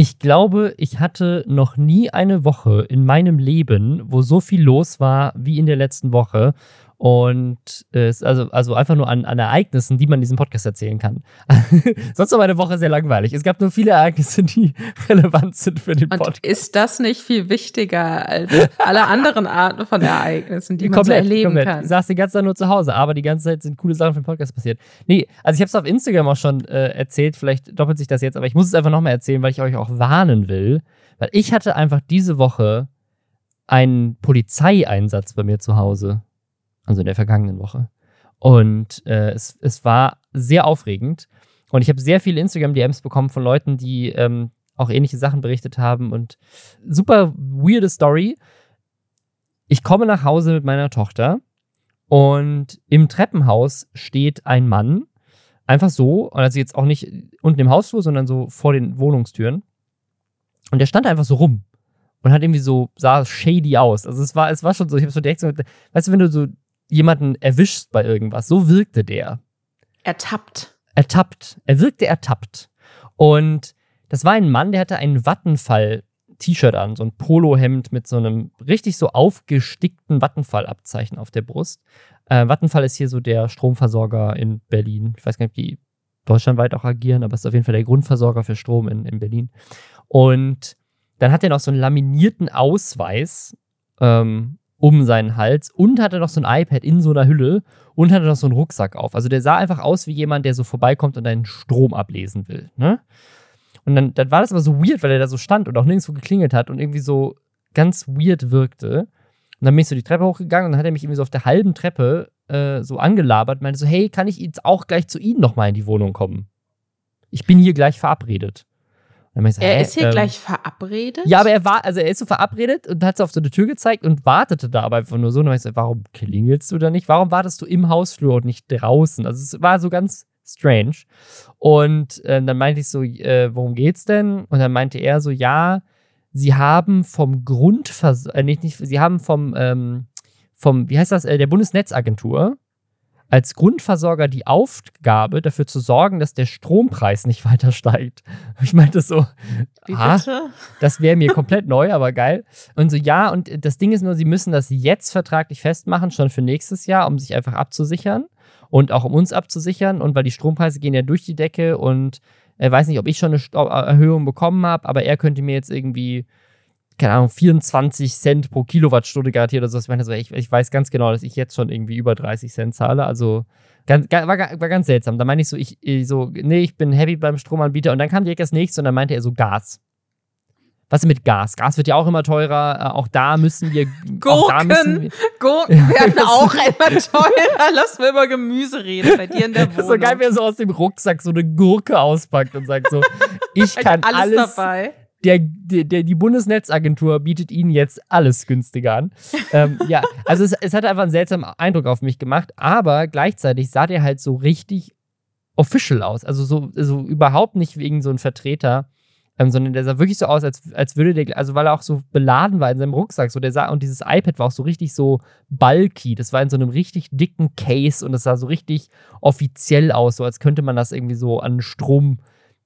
Ich glaube, ich hatte noch nie eine Woche in meinem Leben, wo so viel los war wie in der letzten Woche. Und äh, also, also einfach nur an, an Ereignissen, die man in diesem Podcast erzählen kann. Sonst war meine Woche sehr langweilig. Es gab nur viele Ereignisse, die relevant sind für den Podcast. Und ist das nicht viel wichtiger als alle anderen Arten von Ereignissen, die man komplett, so erleben komplett. kann? Ich saß die ganze Zeit nur zu Hause, aber die ganze Zeit sind coole Sachen für den Podcast passiert. Nee, also ich habe es auf Instagram auch schon äh, erzählt, vielleicht doppelt sich das jetzt, aber ich muss es einfach nochmal erzählen, weil ich euch auch warnen will. Weil ich hatte einfach diese Woche einen Polizeieinsatz bei mir zu Hause also in der vergangenen Woche. Und äh, es, es war sehr aufregend. Und ich habe sehr viele Instagram-DMs bekommen von Leuten, die ähm, auch ähnliche Sachen berichtet haben. Und super weirde Story. Ich komme nach Hause mit meiner Tochter und im Treppenhaus steht ein Mann, einfach so, also jetzt auch nicht unten im Hausflur, sondern so vor den Wohnungstüren. Und der stand einfach so rum und hat irgendwie so, sah shady aus. Also es war, es war schon so, ich habe so direkt so, weißt du, wenn du so jemanden erwischst bei irgendwas. So wirkte der. Ertappt. Ertappt. Er wirkte ertappt. Und das war ein Mann, der hatte einen Wattenfall-T-Shirt an, so ein Polohemd mit so einem richtig so aufgestickten Wattenfall-Abzeichen auf der Brust. Äh, Wattenfall ist hier so der Stromversorger in Berlin. Ich weiß gar nicht, ob die deutschlandweit auch agieren, aber es ist auf jeden Fall der Grundversorger für Strom in, in Berlin. Und dann hat er noch so einen laminierten Ausweis ähm, um seinen Hals und hatte noch so ein iPad in so einer Hülle und hatte noch so einen Rucksack auf. Also der sah einfach aus wie jemand, der so vorbeikommt und deinen Strom ablesen will. Ne? Und dann, dann war das aber so weird, weil er da so stand und auch nirgendwo geklingelt hat und irgendwie so ganz weird wirkte. Und dann bin ich so die Treppe hochgegangen und dann hat er mich irgendwie so auf der halben Treppe äh, so angelabert meinte so, hey, kann ich jetzt auch gleich zu Ihnen nochmal in die Wohnung kommen? Ich bin hier gleich verabredet. So, er ist hier ähm, gleich verabredet? Ja, aber er war, also er ist so verabredet und hat so auf so eine Tür gezeigt und wartete da aber einfach nur so. Und dann ich so, warum klingelst du da nicht? Warum wartest du im Hausflur und nicht draußen? Also es war so ganz strange. Und äh, dann meinte ich so, äh, worum geht's denn? Und dann meinte er so, ja, sie haben vom Grundversorger, äh, nicht, nicht, sie haben vom, ähm, vom, wie heißt das, äh, der Bundesnetzagentur, als Grundversorger die Aufgabe, dafür zu sorgen, dass der Strompreis nicht weiter steigt. Ich meinte so, ah, das wäre mir komplett neu, aber geil. Und so, ja, und das Ding ist nur, sie müssen das jetzt vertraglich festmachen, schon für nächstes Jahr, um sich einfach abzusichern und auch um uns abzusichern. Und weil die Strompreise gehen ja durch die Decke und er weiß nicht, ob ich schon eine Erhöhung bekommen habe, aber er könnte mir jetzt irgendwie keine Ahnung, 24 Cent pro Kilowattstunde garantiert oder so. Ich, meine, also ich, ich weiß ganz genau, dass ich jetzt schon irgendwie über 30 Cent zahle. Also ganz, war, war ganz seltsam. Da meine ich so, ich, so, nee, ich bin happy beim Stromanbieter. Und dann kam direkt das nächste und dann meinte er so Gas. Was ist mit Gas? Gas wird ja auch immer teurer. Äh, auch da müssen wir. Gurken, wir, Gurken werden auch immer teurer. Lass mir über Gemüse reden bei dir in der Wohnung. Das ist so geil, wie er so aus dem Rucksack so eine Gurke auspackt und sagt so: Ich kann alles, alles dabei der, der, die Bundesnetzagentur bietet ihnen jetzt alles günstiger an. ähm, ja, also es, es hat einfach einen seltsamen Eindruck auf mich gemacht, aber gleichzeitig sah der halt so richtig official aus. Also so, so überhaupt nicht wegen so einem Vertreter, ähm, sondern der sah wirklich so aus, als, als würde der, also weil er auch so beladen war in seinem Rucksack. So, der sah, und dieses iPad war auch so richtig so bulky. Das war in so einem richtig dicken Case und es sah so richtig offiziell aus, so als könnte man das irgendwie so an Strom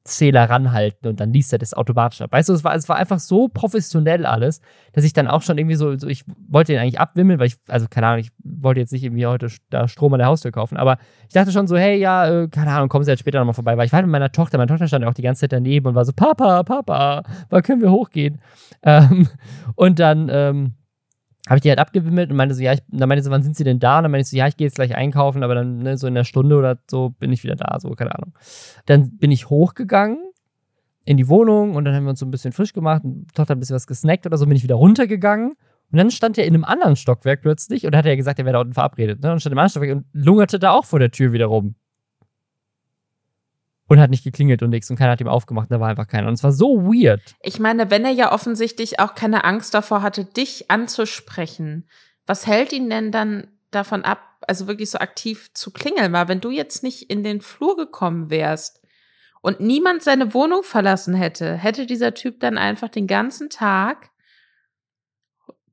Zähler ranhalten und dann liest er das automatisch ab. Weißt du, es war, es war einfach so professionell alles, dass ich dann auch schon irgendwie so, so ich wollte ihn eigentlich abwimmeln, weil ich, also keine Ahnung, ich wollte jetzt nicht irgendwie heute da Strom an der Haustür kaufen, aber ich dachte schon so, hey, ja, äh, keine Ahnung, kommen Sie jetzt später nochmal vorbei, weil ich war halt mit meiner Tochter, meine Tochter stand ja auch die ganze Zeit daneben und war so, Papa, Papa, wann können wir hochgehen? Ähm, und dann, ähm, habe ich die halt abgewimmelt und meinte so, ja, ich, dann meinte so, wann sind sie denn da? Und dann meinte ich so, ja, ich gehe jetzt gleich einkaufen, aber dann ne, so in einer Stunde oder so bin ich wieder da, so, keine Ahnung. Dann bin ich hochgegangen in die Wohnung und dann haben wir uns so ein bisschen frisch gemacht und Tochter ein bisschen was gesnackt oder so, bin ich wieder runtergegangen und dann stand er in einem anderen Stockwerk plötzlich und hat ja gesagt, er wäre da unten verabredet, ne? Und stand im anderen Stockwerk und lungerte da auch vor der Tür wieder rum und hat nicht geklingelt und nichts und keiner hat ihm aufgemacht, da war einfach keiner. Und es war so weird. Ich meine, wenn er ja offensichtlich auch keine Angst davor hatte, dich anzusprechen, was hält ihn denn dann davon ab, also wirklich so aktiv zu klingeln? Weil wenn du jetzt nicht in den Flur gekommen wärst und niemand seine Wohnung verlassen hätte, hätte dieser Typ dann einfach den ganzen Tag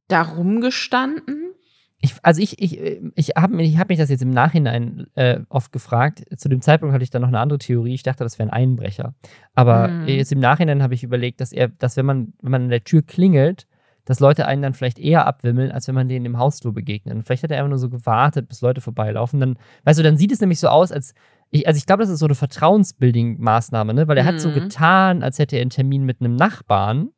da rumgestanden? Ich, also ich, ich, ich habe ich hab mich das jetzt im Nachhinein äh, oft gefragt. Zu dem Zeitpunkt hatte ich dann noch eine andere Theorie. Ich dachte, das wäre ein Einbrecher. Aber mhm. jetzt im Nachhinein habe ich überlegt, dass er, dass wenn man, wenn man an der Tür klingelt, dass Leute einen dann vielleicht eher abwimmeln, als wenn man denen im Hausflur begegnet. Und vielleicht hat er einfach nur so gewartet, bis Leute vorbeilaufen. Dann, weißt du, dann sieht es nämlich so aus, als ich, also ich glaube, das ist so eine Vertrauensbuilding-Maßnahme, ne? Weil er mhm. hat so mhm. getan, als hätte er einen Termin mit einem Nachbarn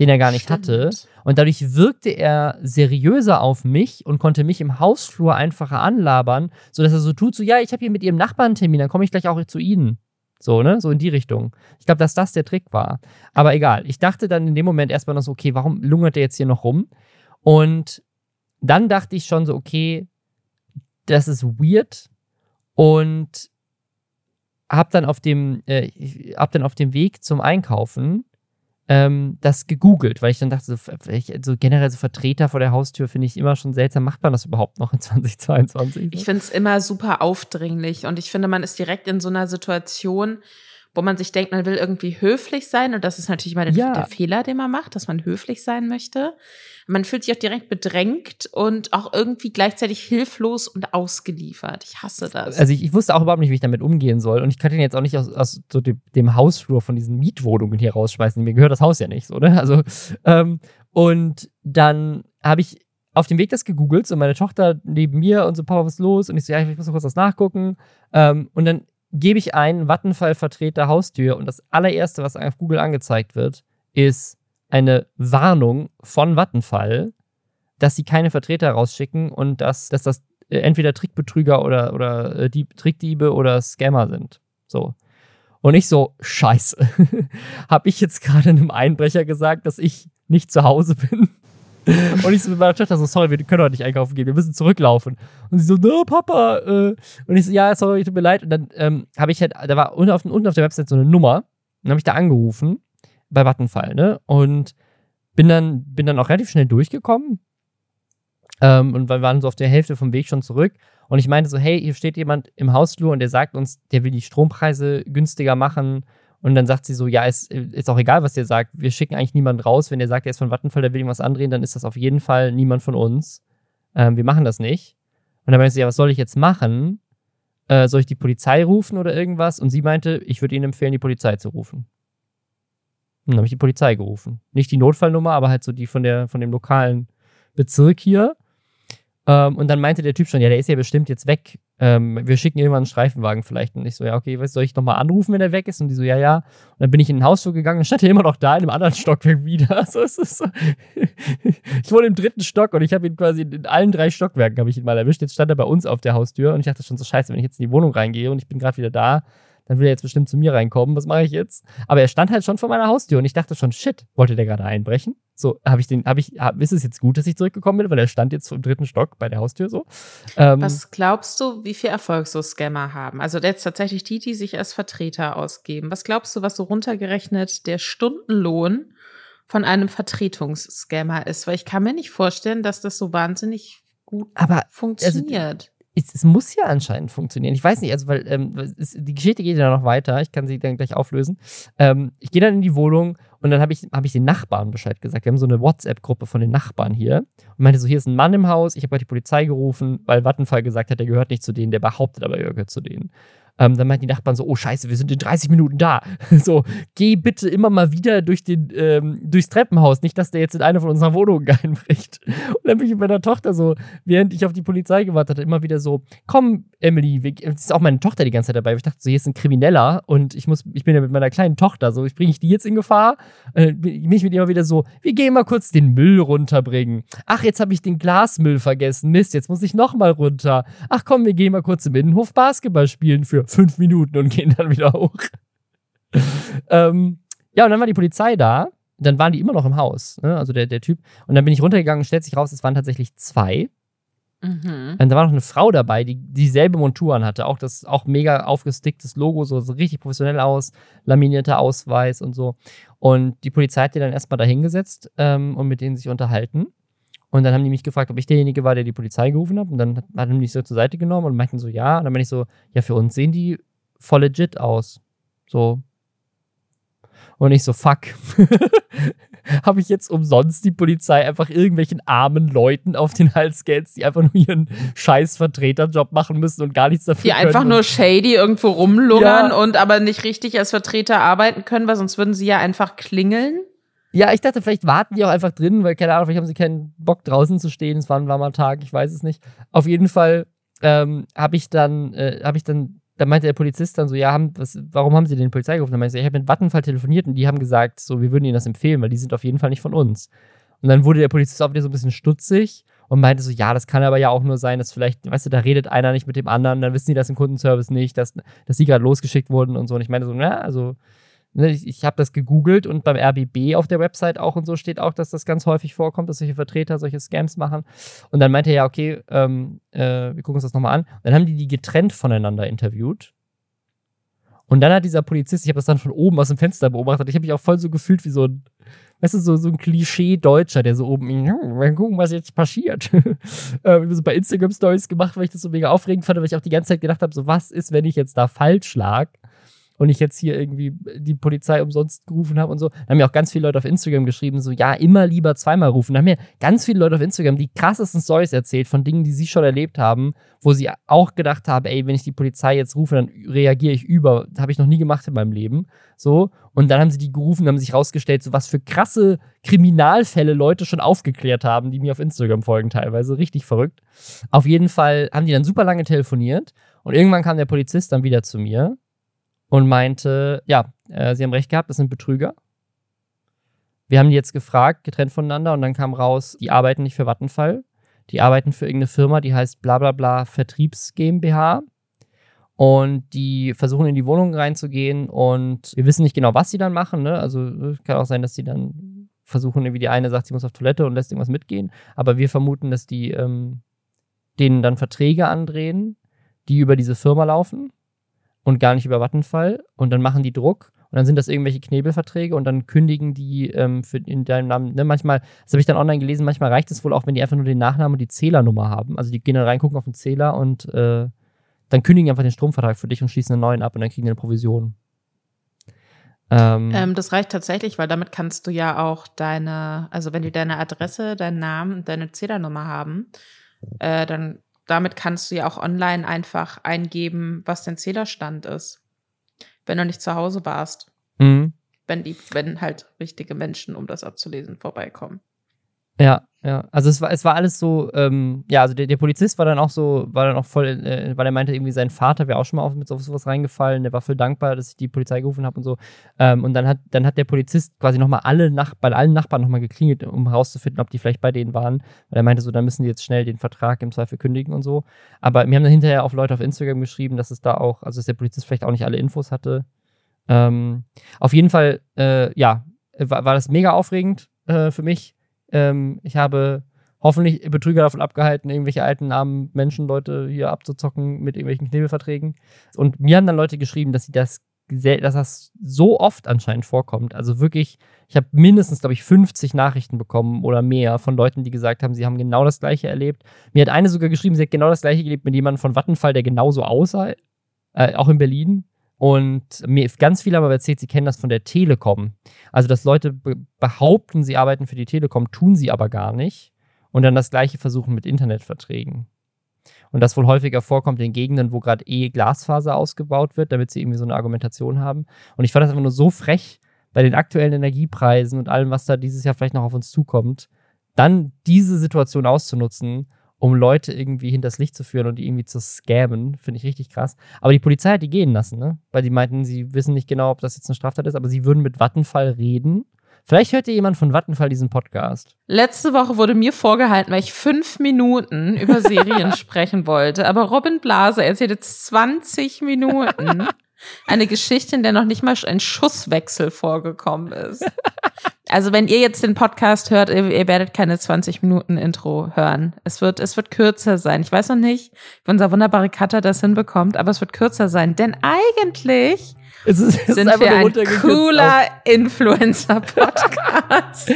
den er gar nicht Stimmt. hatte. Und dadurch wirkte er seriöser auf mich und konnte mich im Hausflur einfacher anlabern, sodass er so tut, so, ja, ich habe hier mit ihrem Nachbarn einen Termin, dann komme ich gleich auch zu Ihnen. So, ne? So in die Richtung. Ich glaube, dass das der Trick war. Aber egal. Ich dachte dann in dem Moment erstmal noch so, okay, warum lungert der jetzt hier noch rum? Und dann dachte ich schon so, okay, das ist weird. Und hab dann auf dem, äh, hab dann auf dem Weg zum Einkaufen ähm, das gegoogelt, weil ich dann dachte, so, so generell so Vertreter vor der Haustür finde ich immer schon seltsam. Macht man das überhaupt noch in 2022? Ich finde es immer super aufdringlich und ich finde, man ist direkt in so einer Situation, wo man sich denkt, man will irgendwie höflich sein. Und das ist natürlich mal der, ja. der, Fehler, den man macht, dass man höflich sein möchte. Man fühlt sich auch direkt bedrängt und auch irgendwie gleichzeitig hilflos und ausgeliefert. Ich hasse das. Also ich, ich wusste auch überhaupt nicht, wie ich damit umgehen soll. Und ich kann den jetzt auch nicht aus, aus so dem, dem Hausflur von diesen Mietwohnungen hier rausschmeißen. Mir gehört das Haus ja nicht, oder? Also, ähm, und dann habe ich auf dem Weg das gegoogelt, so meine Tochter neben mir und so, Papa, was ist los? Und ich so, ja, ich muss noch kurz was nachgucken. Ähm, und dann gebe ich ein Vattenfall-Vertreter Haustür und das allererste, was auf Google angezeigt wird, ist eine Warnung von Vattenfall, dass sie keine Vertreter rausschicken und dass, dass das äh, entweder Trickbetrüger oder, oder äh, Dieb, Trickdiebe oder Scammer sind. So. Und ich so, scheiße. Habe ich jetzt gerade einem Einbrecher gesagt, dass ich nicht zu Hause bin? und ich so mit meiner Tochter so, sorry, wir können heute nicht einkaufen gehen, wir müssen zurücklaufen. Und sie so, no, Papa. Äh. Und ich so, ja, sorry, tut mir leid. Und dann ähm, habe ich halt, da war unten auf, unten auf der Website so eine Nummer. Dann habe ich da angerufen bei Vattenfall, ne? Und bin dann, bin dann auch relativ schnell durchgekommen. Ähm, und wir waren so auf der Hälfte vom Weg schon zurück. Und ich meinte so, hey, hier steht jemand im Hausflur und der sagt uns, der will die Strompreise günstiger machen und dann sagt sie so, ja, ist, ist auch egal, was der sagt. Wir schicken eigentlich niemanden raus. Wenn der sagt, er ist von Vattenfall, der will irgendwas andrehen, dann ist das auf jeden Fall niemand von uns. Ähm, wir machen das nicht. Und dann meinte sie, ja, was soll ich jetzt machen? Äh, soll ich die Polizei rufen oder irgendwas? Und sie meinte, ich würde Ihnen empfehlen, die Polizei zu rufen. Und dann habe ich die Polizei gerufen. Nicht die Notfallnummer, aber halt so die von, der, von dem lokalen Bezirk hier. Ähm, und dann meinte der Typ schon, ja, der ist ja bestimmt jetzt weg. Ähm, wir schicken irgendwann einen Streifenwagen vielleicht. Und ich so, ja, okay, was soll ich nochmal anrufen, wenn er weg ist? Und die so, ja, ja. Und dann bin ich in den Hausflur gegangen und stand er immer noch da in einem anderen Stockwerk wieder. So, so, so. ich wohne im dritten Stock und ich habe ihn quasi in allen drei Stockwerken habe ich ihn mal erwischt. Jetzt stand er bei uns auf der Haustür und ich dachte schon so, scheiße, wenn ich jetzt in die Wohnung reingehe und ich bin gerade wieder da, dann will er jetzt bestimmt zu mir reinkommen. Was mache ich jetzt? Aber er stand halt schon vor meiner Haustür und ich dachte schon, shit, wollte der gerade einbrechen? So, habe ich den, habe ich, hab, ist es jetzt gut, dass ich zurückgekommen bin, weil er stand jetzt im dritten Stock bei der Haustür so. Ähm, Was glaubst du, wie viel Erfolg so Scammer haben? Also jetzt tatsächlich die, die sich als Vertreter ausgeben. Was glaubst du, was so runtergerechnet der Stundenlohn von einem Vertretungsscammer ist? Weil ich kann mir nicht vorstellen, dass das so wahnsinnig gut aber, funktioniert. Also, es, es, muss ja anscheinend funktionieren. Ich weiß nicht, also weil ähm, es, die Geschichte geht ja noch weiter. Ich kann sie dann gleich auflösen. Ähm, ich gehe dann in die Wohnung und dann habe ich, hab ich den Nachbarn Bescheid gesagt. Wir haben so eine WhatsApp-Gruppe von den Nachbarn hier und meinte so: Hier ist ein Mann im Haus. Ich habe die Polizei gerufen, weil Vattenfall gesagt hat, der gehört nicht zu denen. Der behauptet aber, er gehört zu denen. Ähm, dann meinten die Nachbarn so, oh scheiße, wir sind in 30 Minuten da. so, geh bitte immer mal wieder durch den, ähm, durchs Treppenhaus, nicht, dass der jetzt in eine von unseren Wohnungen einbricht. Und dann bin ich mit meiner Tochter so, während ich auf die Polizei gewartet hatte, immer wieder so, komm, Emily, das ist auch meine Tochter die ganze Zeit dabei. Ich dachte so, hier ist ein Krimineller und ich muss, ich bin ja mit meiner kleinen Tochter so, ich bringe ich die jetzt in Gefahr? Äh, bin ich mit ihr immer wieder so, wir gehen mal kurz den Müll runterbringen. Ach, jetzt habe ich den Glasmüll vergessen. Mist, jetzt muss ich nochmal runter. Ach komm, wir gehen mal kurz im Innenhof Basketball spielen für fünf Minuten und gehen dann wieder hoch. ähm, ja, und dann war die Polizei da. Dann waren die immer noch im Haus, ne? also der, der Typ. Und dann bin ich runtergegangen und stellt sich raus, es waren tatsächlich zwei. Mhm. Und da war noch eine Frau dabei, die dieselbe Montur anhatte. Auch das auch mega aufgesticktes Logo, so, so richtig professionell aus, laminierter Ausweis und so. Und die Polizei hat die dann erstmal da hingesetzt ähm, und mit denen sich unterhalten. Und dann haben die mich gefragt, ob ich derjenige war, der die Polizei gerufen hat. Und dann hat, hat mich so zur Seite genommen und meinten so, ja. Und dann bin ich so, ja, für uns sehen die voll legit aus. So. Und ich so, fuck. habe ich jetzt umsonst die Polizei einfach irgendwelchen armen Leuten auf den Hals gehetzt, die einfach nur ihren scheiß Vertreterjob machen müssen und gar nichts dafür die können. Die einfach nur shady irgendwo rumlungern ja. und aber nicht richtig als Vertreter arbeiten können, weil sonst würden sie ja einfach klingeln. Ja, ich dachte, vielleicht warten die auch einfach drin, weil, keine Ahnung, vielleicht haben sie keinen Bock draußen zu stehen. Es war ein warmer Tag, ich weiß es nicht. Auf jeden Fall ähm, habe ich dann, äh, habe ich dann da meinte der Polizist dann so, ja, haben, was, warum haben Sie den Polizei gerufen? Dann meinte ich, ich habe mit Vattenfall telefoniert und die haben gesagt, so, wir würden Ihnen das empfehlen, weil die sind auf jeden Fall nicht von uns. Und dann wurde der Polizist auch wieder so ein bisschen stutzig und meinte so, ja, das kann aber ja auch nur sein, dass vielleicht, weißt du, da redet einer nicht mit dem anderen, dann wissen die das im Kundenservice nicht, dass, dass die gerade losgeschickt wurden und so. Und ich meine so, na, also ich, ich habe das gegoogelt und beim RBB auf der Website auch und so steht auch, dass das ganz häufig vorkommt, dass solche Vertreter solche Scams machen. Und dann meinte er ja, okay, ähm, äh, wir gucken uns das nochmal an. Und dann haben die die getrennt voneinander interviewt. Und dann hat dieser Polizist, ich habe das dann von oben aus dem Fenster beobachtet, ich habe mich auch voll so gefühlt wie so ein, weißt du, so, so ein Klischee-Deutscher, der so oben, wir gucken, was jetzt passiert. äh, so bei Instagram-Stories gemacht, weil ich das so mega aufregend fand, weil ich auch die ganze Zeit gedacht habe, so was ist, wenn ich jetzt da falsch lag? Und ich jetzt hier irgendwie die Polizei umsonst gerufen habe und so. Da haben mir auch ganz viele Leute auf Instagram geschrieben, so, ja, immer lieber zweimal rufen. Da haben mir ganz viele Leute auf Instagram die krassesten Stories erzählt von Dingen, die sie schon erlebt haben, wo sie auch gedacht haben, ey, wenn ich die Polizei jetzt rufe, dann reagiere ich über. Das habe ich noch nie gemacht in meinem Leben. So. Und dann haben sie die gerufen, haben sich rausgestellt, so was für krasse Kriminalfälle Leute schon aufgeklärt haben, die mir auf Instagram folgen teilweise. Richtig verrückt. Auf jeden Fall haben die dann super lange telefoniert und irgendwann kam der Polizist dann wieder zu mir und meinte, ja, äh, sie haben recht gehabt, das sind Betrüger. Wir haben die jetzt gefragt, getrennt voneinander, und dann kam raus, die arbeiten nicht für Vattenfall. Die arbeiten für irgendeine Firma, die heißt blablabla bla bla Vertriebs GmbH. Und die versuchen in die Wohnung reinzugehen und wir wissen nicht genau, was sie dann machen. Ne? Also kann auch sein, dass sie dann versuchen, irgendwie die eine sagt, sie muss auf Toilette und lässt irgendwas mitgehen. Aber wir vermuten, dass die ähm, denen dann Verträge andrehen, die über diese Firma laufen und gar nicht über Vattenfall und dann machen die Druck und dann sind das irgendwelche Knebelverträge und dann kündigen die ähm, für in deinem Namen. Ne, manchmal, das habe ich dann online gelesen, manchmal reicht es wohl auch, wenn die einfach nur den Nachnamen und die Zählernummer haben. Also die gehen dann reingucken auf den Zähler und äh, dann kündigen die einfach den Stromvertrag für dich und schließen einen neuen ab und dann kriegen die eine Provision. Ähm, ähm, das reicht tatsächlich, weil damit kannst du ja auch deine, also wenn die deine Adresse, deinen Namen deine Zählernummer haben, äh, dann damit kannst du ja auch online einfach eingeben, was dein Zählerstand ist, wenn du nicht zu Hause warst. Mhm. Wenn die, wenn halt richtige Menschen, um das abzulesen, vorbeikommen. Ja, ja. Also es war, es war alles so, ähm, ja, also der, der Polizist war dann auch so, war dann auch voll, äh, weil er meinte, irgendwie sein Vater wäre auch schon mal auf, mit sowas reingefallen, der war voll dankbar, dass ich die Polizei gerufen habe und so. Ähm, und dann hat, dann hat der Polizist quasi nochmal alle Nach bei allen Nachbarn nochmal geklingelt, um herauszufinden, ob die vielleicht bei denen waren. Weil er meinte so, dann müssen die jetzt schnell den Vertrag im Zweifel kündigen und so. Aber mir haben dann hinterher auch Leute auf Instagram geschrieben, dass es da auch, also dass der Polizist vielleicht auch nicht alle Infos hatte. Ähm, auf jeden Fall, äh, ja, war, war das mega aufregend äh, für mich ähm, ich habe hoffentlich Betrüger davon abgehalten, irgendwelche alten armen Menschen, Leute hier abzuzocken mit irgendwelchen Knebelverträgen. Und mir haben dann Leute geschrieben, dass sie das dass das so oft anscheinend vorkommt. Also wirklich, ich habe mindestens, glaube ich, 50 Nachrichten bekommen oder mehr von Leuten, die gesagt haben, sie haben genau das Gleiche erlebt. Mir hat eine sogar geschrieben, sie hat genau das Gleiche gelebt mit jemandem von Vattenfall, der genauso aussah, äh, auch in Berlin. Und mir ganz viele aber erzählt, sie kennen das von der Telekom. Also, dass Leute be behaupten, sie arbeiten für die Telekom, tun sie aber gar nicht. Und dann das Gleiche versuchen mit Internetverträgen. Und das wohl häufiger vorkommt in Gegenden, wo gerade eh Glasfaser ausgebaut wird, damit sie irgendwie so eine Argumentation haben. Und ich fand das einfach nur so frech bei den aktuellen Energiepreisen und allem, was da dieses Jahr vielleicht noch auf uns zukommt, dann diese Situation auszunutzen um Leute irgendwie hinters Licht zu führen und die irgendwie zu scammen. Finde ich richtig krass. Aber die Polizei hat die gehen lassen, ne? Weil die meinten, sie wissen nicht genau, ob das jetzt eine Straftat ist, aber sie würden mit Vattenfall reden. Vielleicht hört ihr jemand von Vattenfall diesen Podcast. Letzte Woche wurde mir vorgehalten, weil ich fünf Minuten über Serien sprechen wollte. Aber Robin Blase erzählte 20 Minuten eine Geschichte, in der noch nicht mal ein Schusswechsel vorgekommen ist. Also wenn ihr jetzt den Podcast hört, ihr, ihr, werdet keine 20 Minuten Intro hören. Es wird, es wird kürzer sein. Ich weiß noch nicht, wie unser wunderbarer Cutter das hinbekommt, aber es wird kürzer sein. Denn eigentlich es ist, es sind wir ein cooler Influencer-Podcast.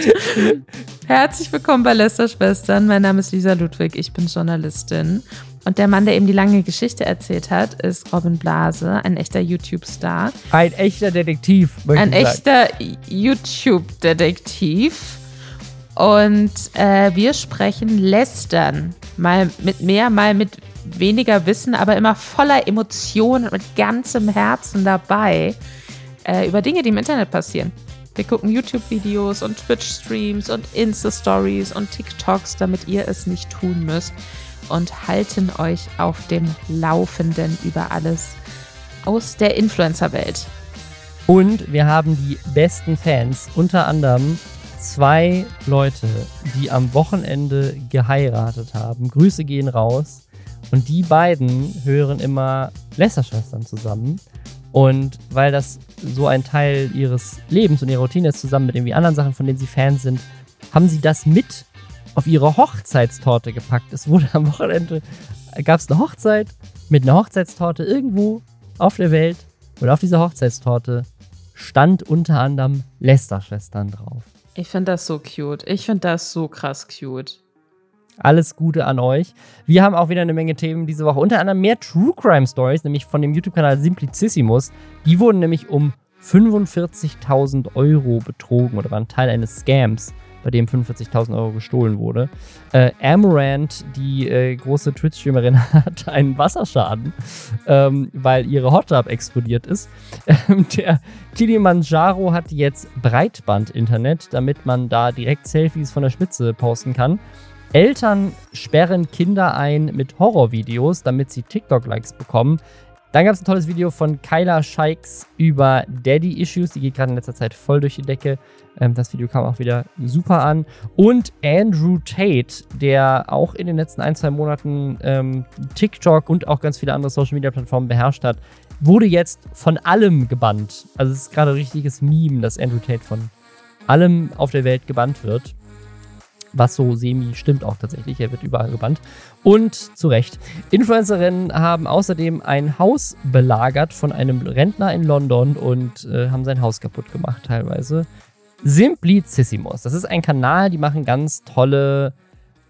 Herzlich willkommen bei Lester Schwestern. Mein Name ist Lisa Ludwig. Ich bin Journalistin. Und der Mann, der eben die lange Geschichte erzählt hat, ist Robin Blase, ein echter YouTube-Star. Ein echter Detektiv. Ein echter YouTube-Detektiv. Und äh, wir sprechen lästern. Mal mit mehr, mal mit weniger Wissen, aber immer voller Emotionen und mit ganzem Herzen dabei äh, über Dinge, die im Internet passieren. Wir gucken YouTube-Videos und Twitch-Streams und Insta-Stories und TikToks, damit ihr es nicht tun müsst und halten euch auf dem Laufenden über alles aus der Influencer-Welt. Und wir haben die besten Fans, unter anderem zwei Leute, die am Wochenende geheiratet haben. Grüße gehen raus. Und die beiden hören immer Lästerschwestern zusammen. Und weil das so ein Teil ihres Lebens und ihrer Routine ist, zusammen mit irgendwie anderen Sachen, von denen sie Fans sind, haben sie das mit auf ihre Hochzeitstorte gepackt. Es wurde am Wochenende, gab es eine Hochzeit mit einer Hochzeitstorte irgendwo auf der Welt. Und auf dieser Hochzeitstorte stand unter anderem Lester-Schwestern drauf. Ich finde das so cute. Ich finde das so krass cute. Alles Gute an euch. Wir haben auch wieder eine Menge Themen diese Woche. Unter anderem mehr True Crime Stories, nämlich von dem YouTube-Kanal Simplicissimus. Die wurden nämlich um 45.000 Euro betrogen oder waren Teil eines Scams bei dem 45.000 Euro gestohlen wurde. Äh, Amaranth, die äh, große Twitch-Streamerin, hat einen Wasserschaden, ähm, weil ihre Hot Tub explodiert ist. Ähm, der Kilimanjaro hat jetzt Breitband-Internet, damit man da direkt Selfies von der Spitze posten kann. Eltern sperren Kinder ein mit Horrorvideos, damit sie TikTok-Likes bekommen. Dann gab es ein tolles Video von Kyla Shikes über Daddy-Issues. Die geht gerade in letzter Zeit voll durch die Decke. Ähm, das Video kam auch wieder super an. Und Andrew Tate, der auch in den letzten ein, zwei Monaten ähm, TikTok und auch ganz viele andere Social-Media-Plattformen beherrscht hat, wurde jetzt von allem gebannt. Also es ist gerade ein richtiges Meme, dass Andrew Tate von allem auf der Welt gebannt wird was so semi stimmt auch tatsächlich. Er wird überall gebannt. Und zu Recht. Influencerinnen haben außerdem ein Haus belagert von einem Rentner in London und äh, haben sein Haus kaputt gemacht teilweise. Simplicissimus. Das ist ein Kanal, die machen ganz tolle,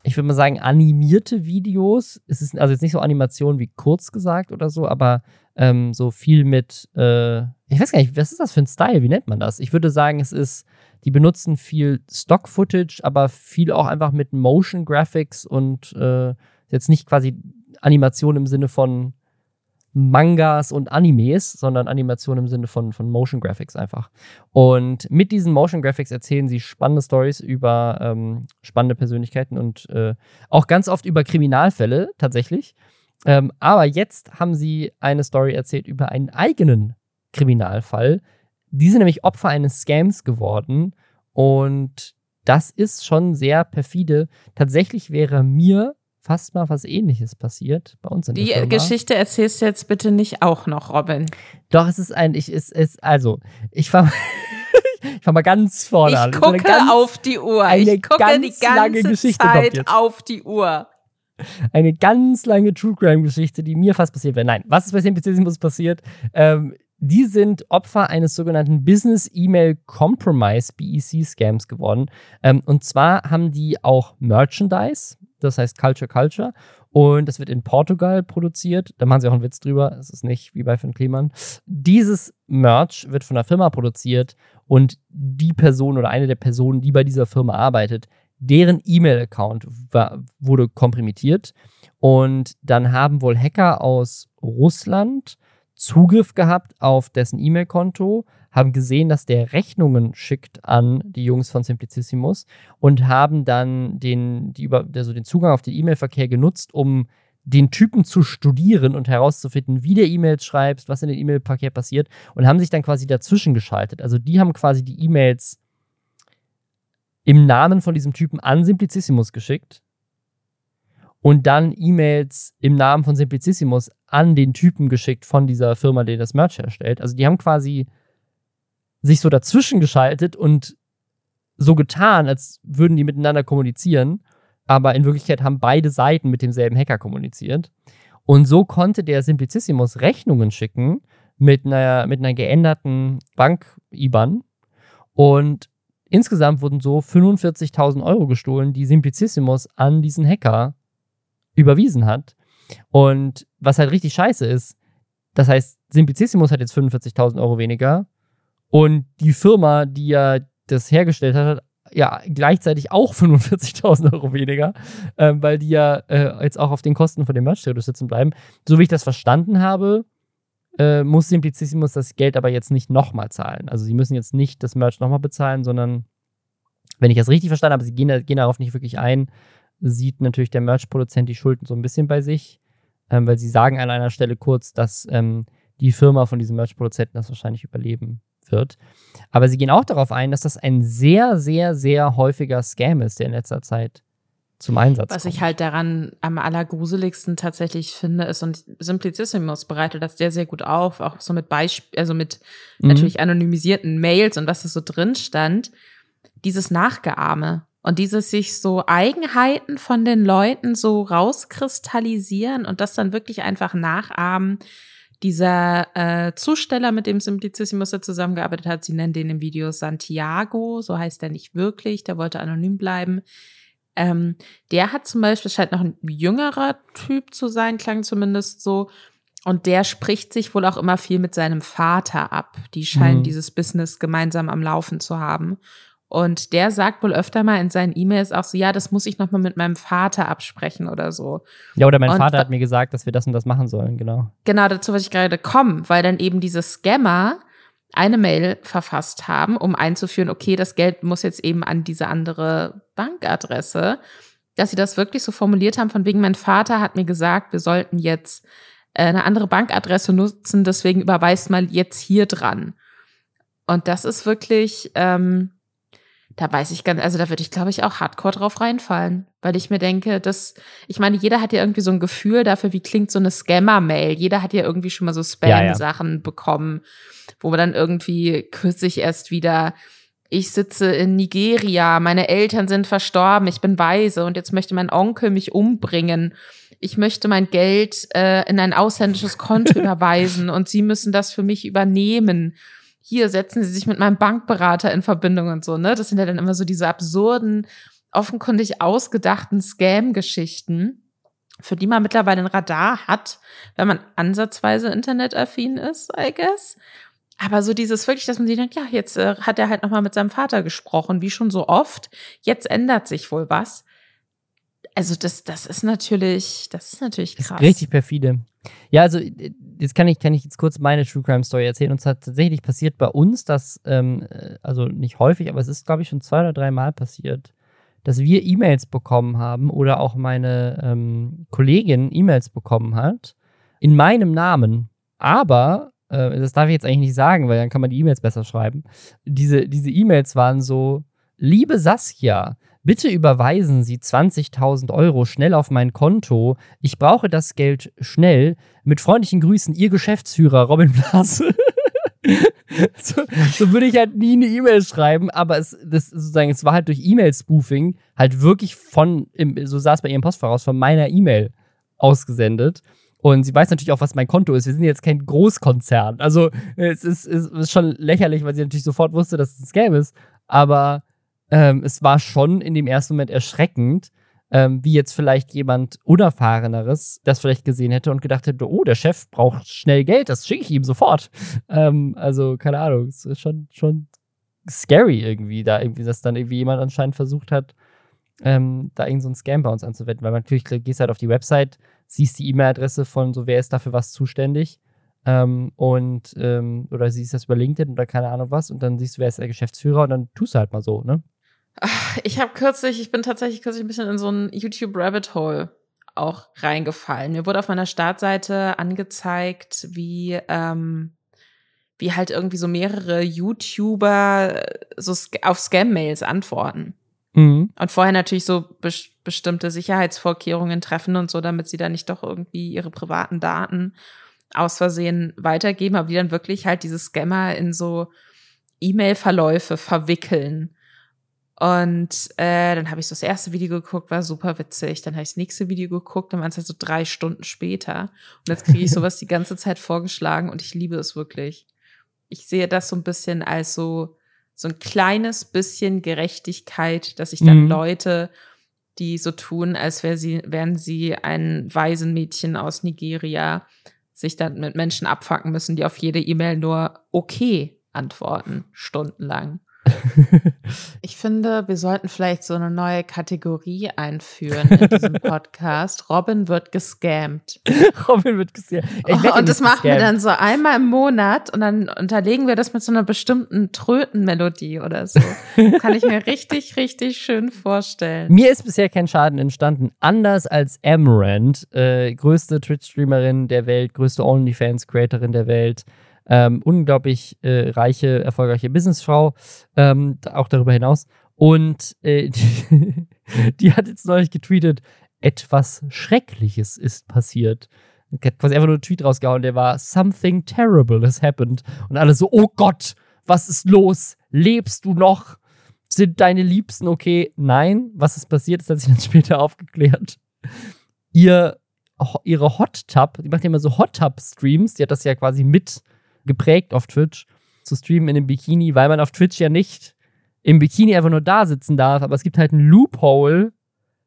ich würde mal sagen, animierte Videos. Es ist also jetzt nicht so Animation wie kurz gesagt oder so, aber ähm, so viel mit, äh, ich weiß gar nicht, was ist das für ein Style? Wie nennt man das? Ich würde sagen, es ist die benutzen viel Stock-Footage, aber viel auch einfach mit Motion Graphics und äh, jetzt nicht quasi Animation im Sinne von Mangas und Animes, sondern Animation im Sinne von, von Motion Graphics einfach. Und mit diesen Motion Graphics erzählen sie spannende Stories über ähm, spannende Persönlichkeiten und äh, auch ganz oft über Kriminalfälle tatsächlich. Ähm, aber jetzt haben sie eine Story erzählt über einen eigenen Kriminalfall, die sind nämlich Opfer eines Scams geworden und das ist schon sehr perfide. Tatsächlich wäre mir fast mal was ähnliches passiert bei uns in der Die Firma. Geschichte erzählst du jetzt bitte nicht auch noch, Robin. Doch, es ist eigentlich, es ist, also, ich fange ich fang mal ganz vorne ich an. Gucke ganz, auf die Uhr. ich gucke ganz die ganze lange Geschichte Zeit auf die Uhr. Eine ganz lange True Crime Geschichte, die mir fast passiert wäre. Nein, was ist bei Simplicissimus passiert? Ähm, die sind Opfer eines sogenannten Business Email Compromise BEC Scams geworden. Ähm, und zwar haben die auch Merchandise, das heißt Culture Culture. Und das wird in Portugal produziert. Da machen sie auch einen Witz drüber. Es ist nicht wie bei Finn Kliman. Dieses Merch wird von einer Firma produziert und die Person oder eine der Personen, die bei dieser Firma arbeitet, deren E-Mail-Account wurde komprimiert. Und dann haben wohl Hacker aus Russland Zugriff gehabt auf dessen E-Mail-Konto, haben gesehen, dass der Rechnungen schickt an die Jungs von Simplicissimus und haben dann den, die über, also den Zugang auf den E-Mail-Verkehr genutzt, um den Typen zu studieren und herauszufinden, wie der E-Mails schreibt, was in den E-Mail-Verkehr passiert und haben sich dann quasi dazwischen geschaltet. Also die haben quasi die E-Mails im Namen von diesem Typen an Simplicissimus geschickt und dann E-Mails im Namen von Simplicissimus an den Typen geschickt von dieser Firma, die das Merch herstellt. Also die haben quasi sich so dazwischen geschaltet und so getan, als würden die miteinander kommunizieren, aber in Wirklichkeit haben beide Seiten mit demselben Hacker kommuniziert. Und so konnte der Simplicissimus Rechnungen schicken mit einer, mit einer geänderten Bank-IBAN. Und insgesamt wurden so 45.000 Euro gestohlen, die Simplicissimus an diesen Hacker überwiesen hat. Und was halt richtig scheiße ist, das heißt, Simplicissimus hat jetzt 45.000 Euro weniger und die Firma, die ja das hergestellt hat, hat ja gleichzeitig auch 45.000 Euro weniger, äh, weil die ja äh, jetzt auch auf den Kosten von dem merch sitzen bleiben. So wie ich das verstanden habe, äh, muss Simplicissimus das Geld aber jetzt nicht nochmal zahlen. Also sie müssen jetzt nicht das Merch nochmal bezahlen, sondern wenn ich das richtig verstanden habe, sie gehen, gehen darauf nicht wirklich ein, sieht natürlich der Merch-Produzent die Schulden so ein bisschen bei sich, ähm, weil sie sagen an einer Stelle kurz, dass ähm, die Firma von diesem Merch-Produzenten das wahrscheinlich überleben wird. Aber sie gehen auch darauf ein, dass das ein sehr, sehr, sehr häufiger Scam ist, der in letzter Zeit zum Einsatz Was kommt. ich halt daran am allergruseligsten tatsächlich finde, ist, und Simplicissimus bereitet das sehr, sehr gut auf, auch so mit Beispiel, also mit mhm. natürlich anonymisierten Mails und was da so drin stand, dieses Nachgeahme und dieses sich so Eigenheiten von den Leuten so rauskristallisieren und das dann wirklich einfach nachahmen. Dieser äh, Zusteller, mit dem Simplicissimus da zusammengearbeitet hat, sie nennen den im Video Santiago, so heißt er nicht wirklich, der wollte anonym bleiben. Ähm, der hat zum Beispiel, scheint noch ein jüngerer Typ zu sein, klang zumindest so. Und der spricht sich wohl auch immer viel mit seinem Vater ab. Die scheinen mhm. dieses Business gemeinsam am Laufen zu haben. Und der sagt wohl öfter mal in seinen E-Mails auch so, ja, das muss ich nochmal mit meinem Vater absprechen oder so. Ja, oder mein und, Vater hat mir gesagt, dass wir das und das machen sollen, genau. Genau, dazu was ich gerade komme, weil dann eben diese Scammer eine Mail verfasst haben, um einzuführen, okay, das Geld muss jetzt eben an diese andere Bankadresse, dass sie das wirklich so formuliert haben, von wegen, mein Vater hat mir gesagt, wir sollten jetzt äh, eine andere Bankadresse nutzen, deswegen überweist mal jetzt hier dran. Und das ist wirklich, ähm, da weiß ich ganz, also da würde ich, glaube ich, auch hardcore drauf reinfallen, weil ich mir denke, dass, ich meine, jeder hat ja irgendwie so ein Gefühl dafür, wie klingt so eine Scammer-Mail. Jeder hat ja irgendwie schon mal so Spam-Sachen ja, ja. bekommen, wo man dann irgendwie kürzlich erst wieder, ich sitze in Nigeria, meine Eltern sind verstorben, ich bin weise und jetzt möchte mein Onkel mich umbringen. Ich möchte mein Geld äh, in ein ausländisches Konto überweisen und sie müssen das für mich übernehmen hier setzen Sie sich mit meinem Bankberater in Verbindung und so, ne? Das sind ja dann immer so diese absurden, offenkundig ausgedachten Scam-Geschichten, für die man mittlerweile ein Radar hat, wenn man ansatzweise internetaffin ist, I guess. Aber so dieses wirklich, dass man sich denkt, ja, jetzt äh, hat er halt nochmal mit seinem Vater gesprochen, wie schon so oft. Jetzt ändert sich wohl was. Also das, das ist natürlich, das ist natürlich krass. Ist richtig perfide. Ja, also jetzt kann ich, kann ich jetzt kurz meine True Crime Story erzählen. Und zwar tatsächlich passiert bei uns das, ähm, äh, also nicht häufig, aber es ist, glaube ich, schon zwei oder drei Mal passiert, dass wir E-Mails bekommen haben oder auch meine ähm, Kollegin E-Mails bekommen hat in meinem Namen. Aber, äh, das darf ich jetzt eigentlich nicht sagen, weil dann kann man die E-Mails besser schreiben. Diese, diese E-Mails waren so, liebe Saskia, Bitte überweisen Sie 20.000 Euro schnell auf mein Konto. Ich brauche das Geld schnell. Mit freundlichen Grüßen, Ihr Geschäftsführer Robin Blase. so, so, würde ich halt nie eine E-Mail schreiben, aber es, das, sozusagen, es war halt durch E-Mail-Spoofing halt wirklich von, so saß bei ihrem Postfach von meiner E-Mail ausgesendet. Und sie weiß natürlich auch, was mein Konto ist. Wir sind jetzt kein Großkonzern. Also es ist, es ist schon lächerlich, weil sie natürlich sofort wusste, dass es ein Scam ist. Aber ähm, es war schon in dem ersten Moment erschreckend, ähm, wie jetzt vielleicht jemand Unerfahreneres das vielleicht gesehen hätte und gedacht hätte, oh, der Chef braucht schnell Geld, das schicke ich ihm sofort. Ähm, also, keine Ahnung, es ist schon, schon scary irgendwie, da irgendwie, dass dann irgendwie jemand anscheinend versucht hat, ähm, da irgendeinen so Scam bei uns anzuwenden, weil man natürlich gehst halt auf die Website, siehst die E-Mail-Adresse von so, wer ist dafür was zuständig ähm, und ähm, oder siehst das über LinkedIn oder keine Ahnung was und dann siehst du, wer ist der Geschäftsführer und dann tust du halt mal so, ne? Ich habe kürzlich, ich bin tatsächlich kürzlich ein bisschen in so ein YouTube-Rabbit Hole auch reingefallen. Mir wurde auf meiner Startseite angezeigt, wie, ähm, wie halt irgendwie so mehrere YouTuber so auf Scam-Mails antworten. Mhm. Und vorher natürlich so be bestimmte Sicherheitsvorkehrungen treffen und so, damit sie da nicht doch irgendwie ihre privaten Daten aus Versehen weitergeben, aber die dann wirklich halt diese Scammer in so E-Mail-Verläufe verwickeln und äh, dann habe ich so das erste Video geguckt, war super witzig. Dann habe ich das nächste Video geguckt, dann waren es halt so drei Stunden später. Und jetzt kriege ich sowas die ganze Zeit vorgeschlagen und ich liebe es wirklich. Ich sehe das so ein bisschen als so, so ein kleines bisschen Gerechtigkeit, dass sich dann mhm. Leute die so tun, als wär sie, wären sie ein Waisenmädchen aus Nigeria, sich dann mit Menschen abfacken müssen, die auf jede E-Mail nur okay antworten, stundenlang. ich finde, wir sollten vielleicht so eine neue Kategorie einführen in diesem Podcast. Robin wird gescammt. Robin wird gescammt. Oh, und das machen wir dann so einmal im Monat und dann unterlegen wir das mit so einer bestimmten Trötenmelodie oder so. Kann ich mir richtig, richtig schön vorstellen. Mir ist bisher kein Schaden entstanden. Anders als Amaranth, äh, größte Twitch-Streamerin der Welt, größte OnlyFans-Creatorin der Welt ähm, unglaublich äh, reiche, erfolgreiche Businessfrau, ähm, auch darüber hinaus. Und äh, die, die, hat jetzt neulich getweetet, etwas Schreckliches ist passiert. Hat quasi einfach nur einen Tweet rausgehauen, der war Something terrible has happened. Und alle so, oh Gott, was ist los? Lebst du noch? Sind deine Liebsten okay? Nein, was ist passiert, das hat sich dann später aufgeklärt. Ihr, ihre Hot Tub, die macht ja immer so Hot Tub Streams, die hat das ja quasi mit geprägt auf Twitch, zu streamen in einem Bikini, weil man auf Twitch ja nicht im Bikini einfach nur da sitzen darf. Aber es gibt halt ein Loophole,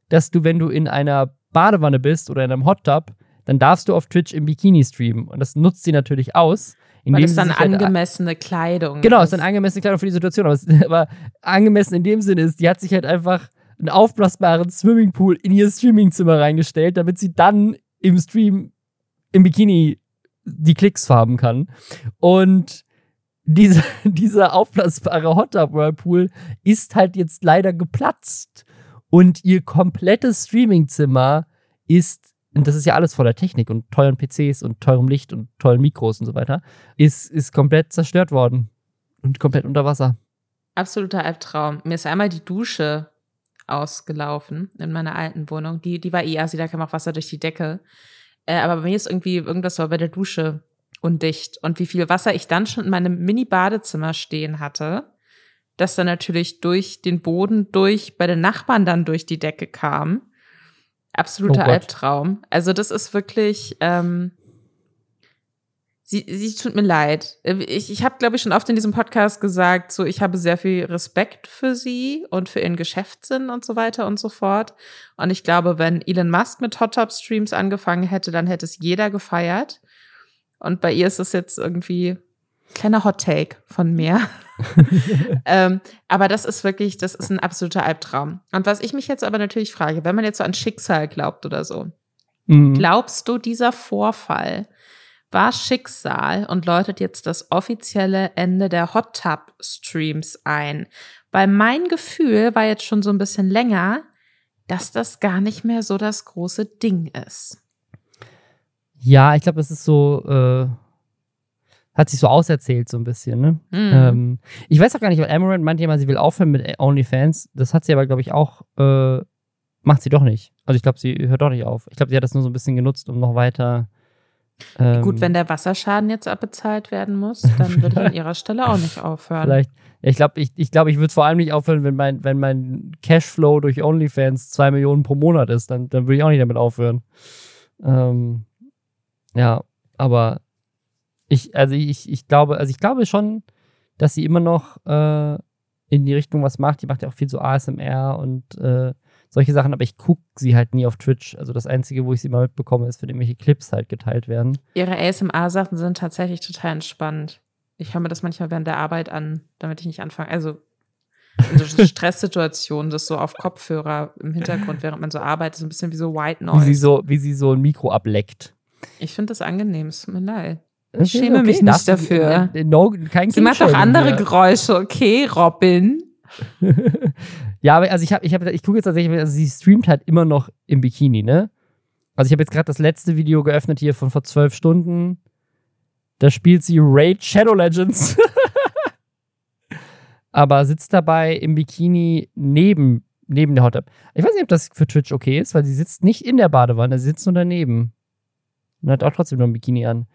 dass du, wenn du in einer Badewanne bist oder in einem Hot Tub, dann darfst du auf Twitch im Bikini streamen. Und das nutzt sie natürlich aus. Weil es dann halt angemessene halt, Kleidung Genau, es ist dann angemessene Kleidung für die Situation. Aber, es, aber angemessen in dem Sinne ist, die hat sich halt einfach einen aufblasbaren Swimmingpool in ihr Streamingzimmer reingestellt, damit sie dann im Stream im Bikini die Klicks haben kann. Und diese, dieser aufblasbare Hot Tub Whirlpool ist halt jetzt leider geplatzt. Und ihr komplettes Streamingzimmer ist, und das ist ja alles voller Technik und teuren PCs und teurem Licht und tollen Mikros und so weiter, ist, ist komplett zerstört worden. Und komplett unter Wasser. Absoluter Albtraum. Mir ist einmal die Dusche ausgelaufen in meiner alten Wohnung. Die, die war eh assi, da kam auch Wasser durch die Decke. Äh, aber bei mir ist irgendwie, irgendwas war bei der Dusche undicht. Und wie viel Wasser ich dann schon in meinem Mini-Badezimmer stehen hatte, das dann natürlich durch den Boden durch bei den Nachbarn dann durch die Decke kam. Absoluter oh Albtraum. Also das ist wirklich, ähm, sie, sie tut mir leid. Ich, ich habe, glaube ich, schon oft in diesem Podcast gesagt, so ich habe sehr viel Respekt für sie und für ihren Geschäftssinn und so weiter und so fort. Und ich glaube, wenn Elon Musk mit Hot Top Streams angefangen hätte, dann hätte es jeder gefeiert. Und bei ihr ist es jetzt irgendwie kleiner Hot Take von mir. ähm, aber das ist wirklich, das ist ein absoluter Albtraum. Und was ich mich jetzt aber natürlich frage, wenn man jetzt so an Schicksal glaubt oder so, mhm. glaubst du, dieser Vorfall war Schicksal und läutet jetzt das offizielle Ende der Hot Tub Streams ein. Weil mein Gefühl war jetzt schon so ein bisschen länger, dass das gar nicht mehr so das große Ding ist. Ja, ich glaube, es ist so, äh, hat sich so auserzählt so ein bisschen, ne? Mhm. Ähm, ich weiß auch gar nicht, weil Amaranth meinte ja mal, sie will aufhören mit OnlyFans. Das hat sie aber, glaube ich, auch, äh, macht sie doch nicht. Also ich glaube, sie hört doch nicht auf. Ich glaube, sie hat das nur so ein bisschen genutzt, um noch weiter ähm, Gut, wenn der Wasserschaden jetzt abbezahlt werden muss, dann würde ich an ihrer Stelle auch nicht aufhören. Vielleicht. Ich glaube, ich, ich, glaub, ich würde vor allem nicht aufhören, wenn mein, wenn mein Cashflow durch OnlyFans zwei Millionen pro Monat ist. Dann, dann würde ich auch nicht damit aufhören. Ähm, ja, aber ich, also ich, ich glaube, also ich glaube schon, dass sie immer noch äh, in die Richtung was macht. Die macht ja auch viel so ASMR und äh, solche Sachen, aber ich gucke sie halt nie auf Twitch. Also das Einzige, wo ich sie mal mitbekomme, ist, wenn irgendwelche Clips halt geteilt werden. Ihre ASMR-Sachen sind tatsächlich total entspannt. Ich höre mir das manchmal während der Arbeit an, damit ich nicht anfange. Also in so Stresssituationen, das so auf Kopfhörer im Hintergrund, während man so arbeitet, so ein bisschen wie so White Noise. Wie sie so, wie sie so ein Mikro ableckt. Ich finde das angenehm, es tut mir leid. Ich schäme okay, mich nicht dafür. No, kein Sie macht auch andere mehr. Geräusche, okay, Robin. ja, aber also ich habe, ich, hab, ich gucke jetzt tatsächlich, also sie streamt halt immer noch im Bikini, ne? Also ich habe jetzt gerade das letzte Video geöffnet hier von vor zwölf Stunden. Da spielt sie Raid Shadow Legends. aber sitzt dabei im Bikini neben, neben der Hot Tub. Ich weiß nicht, ob das für Twitch okay ist, weil sie sitzt nicht in der Badewanne, sie sitzt nur daneben. Und hat auch trotzdem nur ein Bikini an.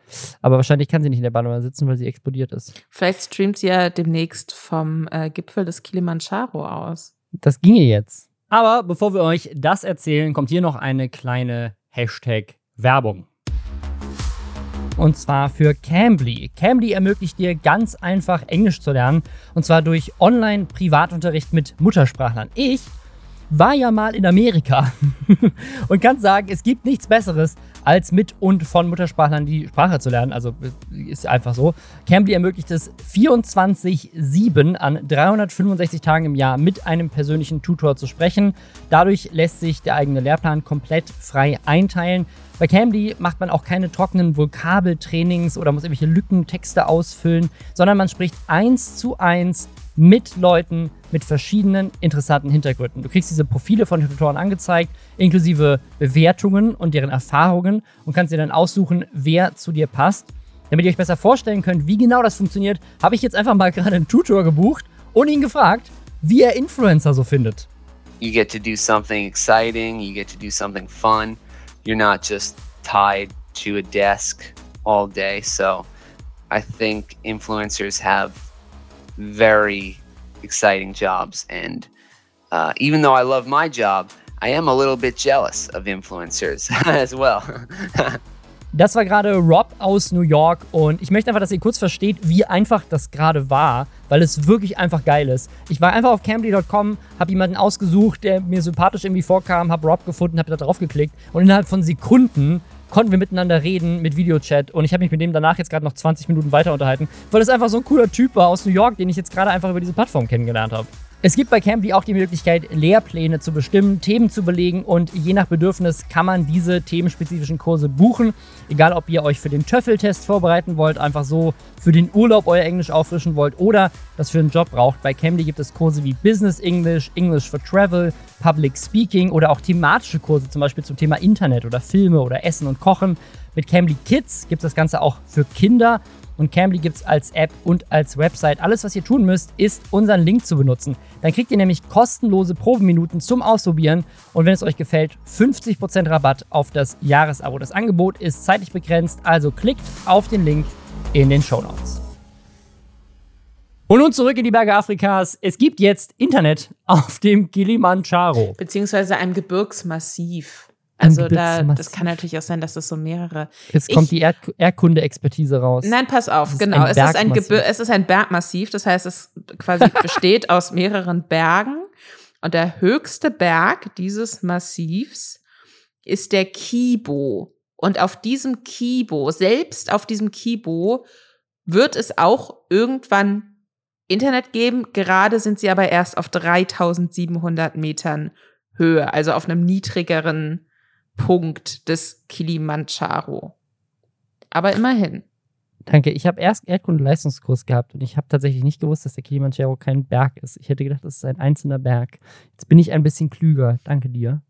Aber wahrscheinlich kann sie nicht in der Badewanne sitzen, weil sie explodiert ist. Vielleicht streamt sie ja demnächst vom äh, Gipfel des Kilimanjaro aus. Das ginge jetzt. Aber bevor wir euch das erzählen, kommt hier noch eine kleine Hashtag-Werbung. Und zwar für Cambly. Cambly ermöglicht dir ganz einfach Englisch zu lernen. Und zwar durch Online-Privatunterricht mit Muttersprachlern. Ich war ja mal in Amerika und kann sagen, es gibt nichts Besseres, als mit und von Muttersprachlern die Sprache zu lernen. Also ist einfach so. Cambly ermöglicht es 24-7 an 365 Tagen im Jahr mit einem persönlichen Tutor zu sprechen. Dadurch lässt sich der eigene Lehrplan komplett frei einteilen. Bei Cambly macht man auch keine trockenen Vokabeltrainings oder muss irgendwelche Lückentexte ausfüllen, sondern man spricht eins zu eins mit Leuten mit verschiedenen interessanten Hintergründen. Du kriegst diese Profile von Tutoren angezeigt, inklusive Bewertungen und deren Erfahrungen und kannst dir dann aussuchen, wer zu dir passt. Damit ihr euch besser vorstellen könnt, wie genau das funktioniert, habe ich jetzt einfach mal gerade einen Tutor gebucht und ihn gefragt, wie er Influencer so findet. You get to do something exciting, you get to do something fun. You're not just tied to a desk all day. So I think influencers have very exciting jobs. And uh, even though I love my job, I am a little bit jealous of influencers as well. Das war gerade Rob aus New York und ich möchte einfach, dass ihr kurz versteht, wie einfach das gerade war, weil es wirklich einfach geil ist. Ich war einfach auf Cambly.com, habe jemanden ausgesucht, der mir sympathisch irgendwie vorkam, habe Rob gefunden, habe da drauf geklickt und innerhalb von Sekunden konnten wir miteinander reden mit Videochat und ich habe mich mit dem danach jetzt gerade noch 20 Minuten weiter unterhalten, weil es einfach so ein cooler Typ war aus New York, den ich jetzt gerade einfach über diese Plattform kennengelernt habe. Es gibt bei Cambly auch die Möglichkeit, Lehrpläne zu bestimmen, Themen zu belegen und je nach Bedürfnis kann man diese themenspezifischen Kurse buchen. Egal, ob ihr euch für den Töffeltest vorbereiten wollt, einfach so für den Urlaub euer Englisch auffrischen wollt oder das für einen Job braucht. Bei Cambly gibt es Kurse wie Business English, English for Travel, Public Speaking oder auch thematische Kurse, zum Beispiel zum Thema Internet oder Filme oder Essen und Kochen. Mit Cambly Kids gibt es das Ganze auch für Kinder und Cambly gibt es als App und als Website. Alles, was ihr tun müsst, ist unseren Link zu benutzen. Dann kriegt ihr nämlich kostenlose Probeminuten zum Ausprobieren und wenn es euch gefällt, 50% Rabatt auf das Jahresabo. Das Angebot ist zeitlich begrenzt, also klickt auf den Link in den Show Notes. Und nun zurück in die Berge Afrikas. Es gibt jetzt Internet auf dem Kilimanjaro. Beziehungsweise einem Gebirgsmassiv. Also da, das kann natürlich auch sein, dass das so mehrere. Jetzt ich, kommt die Erd Erdkunde-Expertise raus. Nein, pass auf, genau. Es ist, ein Gebir es ist ein Bergmassiv, das heißt, es quasi besteht aus mehreren Bergen. Und der höchste Berg dieses Massivs ist der Kibo. Und auf diesem Kibo, selbst auf diesem Kibo, wird es auch irgendwann Internet geben. Gerade sind sie aber erst auf 3700 Metern Höhe, also auf einem niedrigeren Punkt des Kilimanjaro. Aber immerhin. Danke. Ich habe erst Erdkunde-Leistungskurs gehabt und ich habe tatsächlich nicht gewusst, dass der Kilimanjaro kein Berg ist. Ich hätte gedacht, das ist ein einzelner Berg. Jetzt bin ich ein bisschen klüger. Danke dir.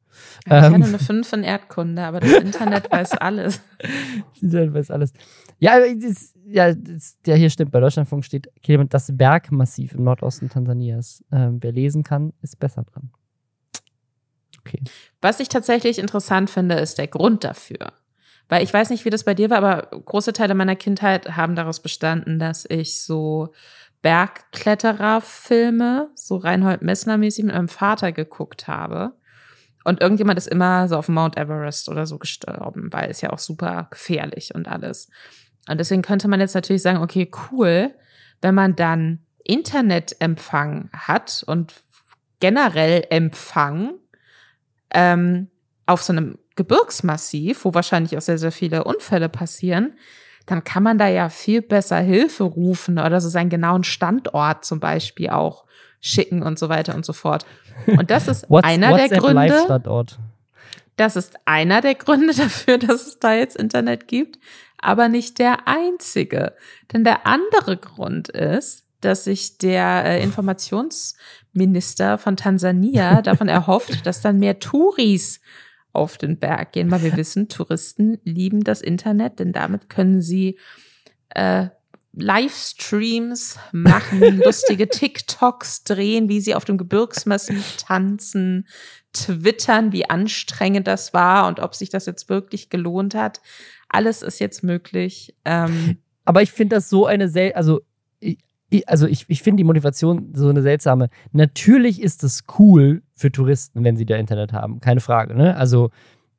Ich ähm, hatte eine 5 in Erdkunde, aber das Internet weiß alles. Das Internet weiß alles. Ja, das, ja, das, ja, hier stimmt. Bei Deutschlandfunk steht das Bergmassiv im Nordosten Tansanias. Ähm, wer lesen kann, ist besser dran. Okay. Was ich tatsächlich interessant finde, ist der Grund dafür. Weil ich weiß nicht, wie das bei dir war, aber große Teile meiner Kindheit haben daraus bestanden, dass ich so Bergklettererfilme, so Reinhold Messner-mäßig mit meinem Vater geguckt habe. Und irgendjemand ist immer so auf Mount Everest oder so gestorben, weil es ja auch super gefährlich und alles. Und deswegen könnte man jetzt natürlich sagen, okay, cool, wenn man dann Internetempfang hat und generell Empfang, ähm, auf so einem Gebirgsmassiv, wo wahrscheinlich auch sehr, sehr viele Unfälle passieren, dann kann man da ja viel besser Hilfe rufen oder so seinen genauen Standort zum Beispiel auch schicken und so weiter und so fort. Und das ist einer der Gründe. Das ist einer der Gründe dafür, dass es da jetzt Internet gibt, aber nicht der einzige. Denn der andere Grund ist, dass sich der äh, Informationsminister von Tansania davon erhofft, dass dann mehr Touris auf den Berg gehen, weil wir wissen, Touristen lieben das Internet, denn damit können sie äh, Livestreams machen, lustige TikToks drehen, wie sie auf dem Gebirgsmassiv tanzen, twittern, wie anstrengend das war und ob sich das jetzt wirklich gelohnt hat. Alles ist jetzt möglich. Ähm, Aber ich finde das so eine sel also also ich, ich finde die Motivation so eine seltsame. Natürlich ist es cool für Touristen, wenn sie da Internet haben, keine Frage. Ne? Also,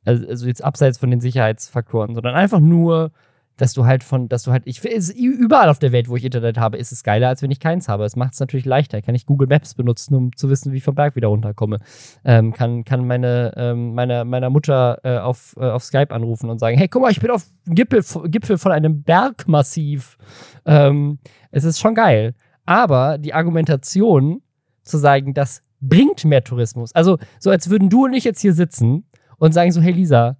also, also jetzt abseits von den Sicherheitsfaktoren, sondern einfach nur, dass du halt von, dass du halt, ich überall auf der Welt, wo ich Internet habe, ist es geiler, als wenn ich keins habe. Es macht es natürlich leichter. Kann ich Google Maps benutzen, um zu wissen, wie ich vom Berg wieder runterkomme. Ähm, kann, kann meine, ähm, meine, meiner Mutter äh, auf, äh, auf Skype anrufen und sagen, hey, guck mal, ich bin auf Gipfel, Gipfel von einem Bergmassiv. Ähm, es ist schon geil. Aber die Argumentation zu sagen, das bringt mehr Tourismus. Also, so als würden du und ich jetzt hier sitzen und sagen so, hey Lisa,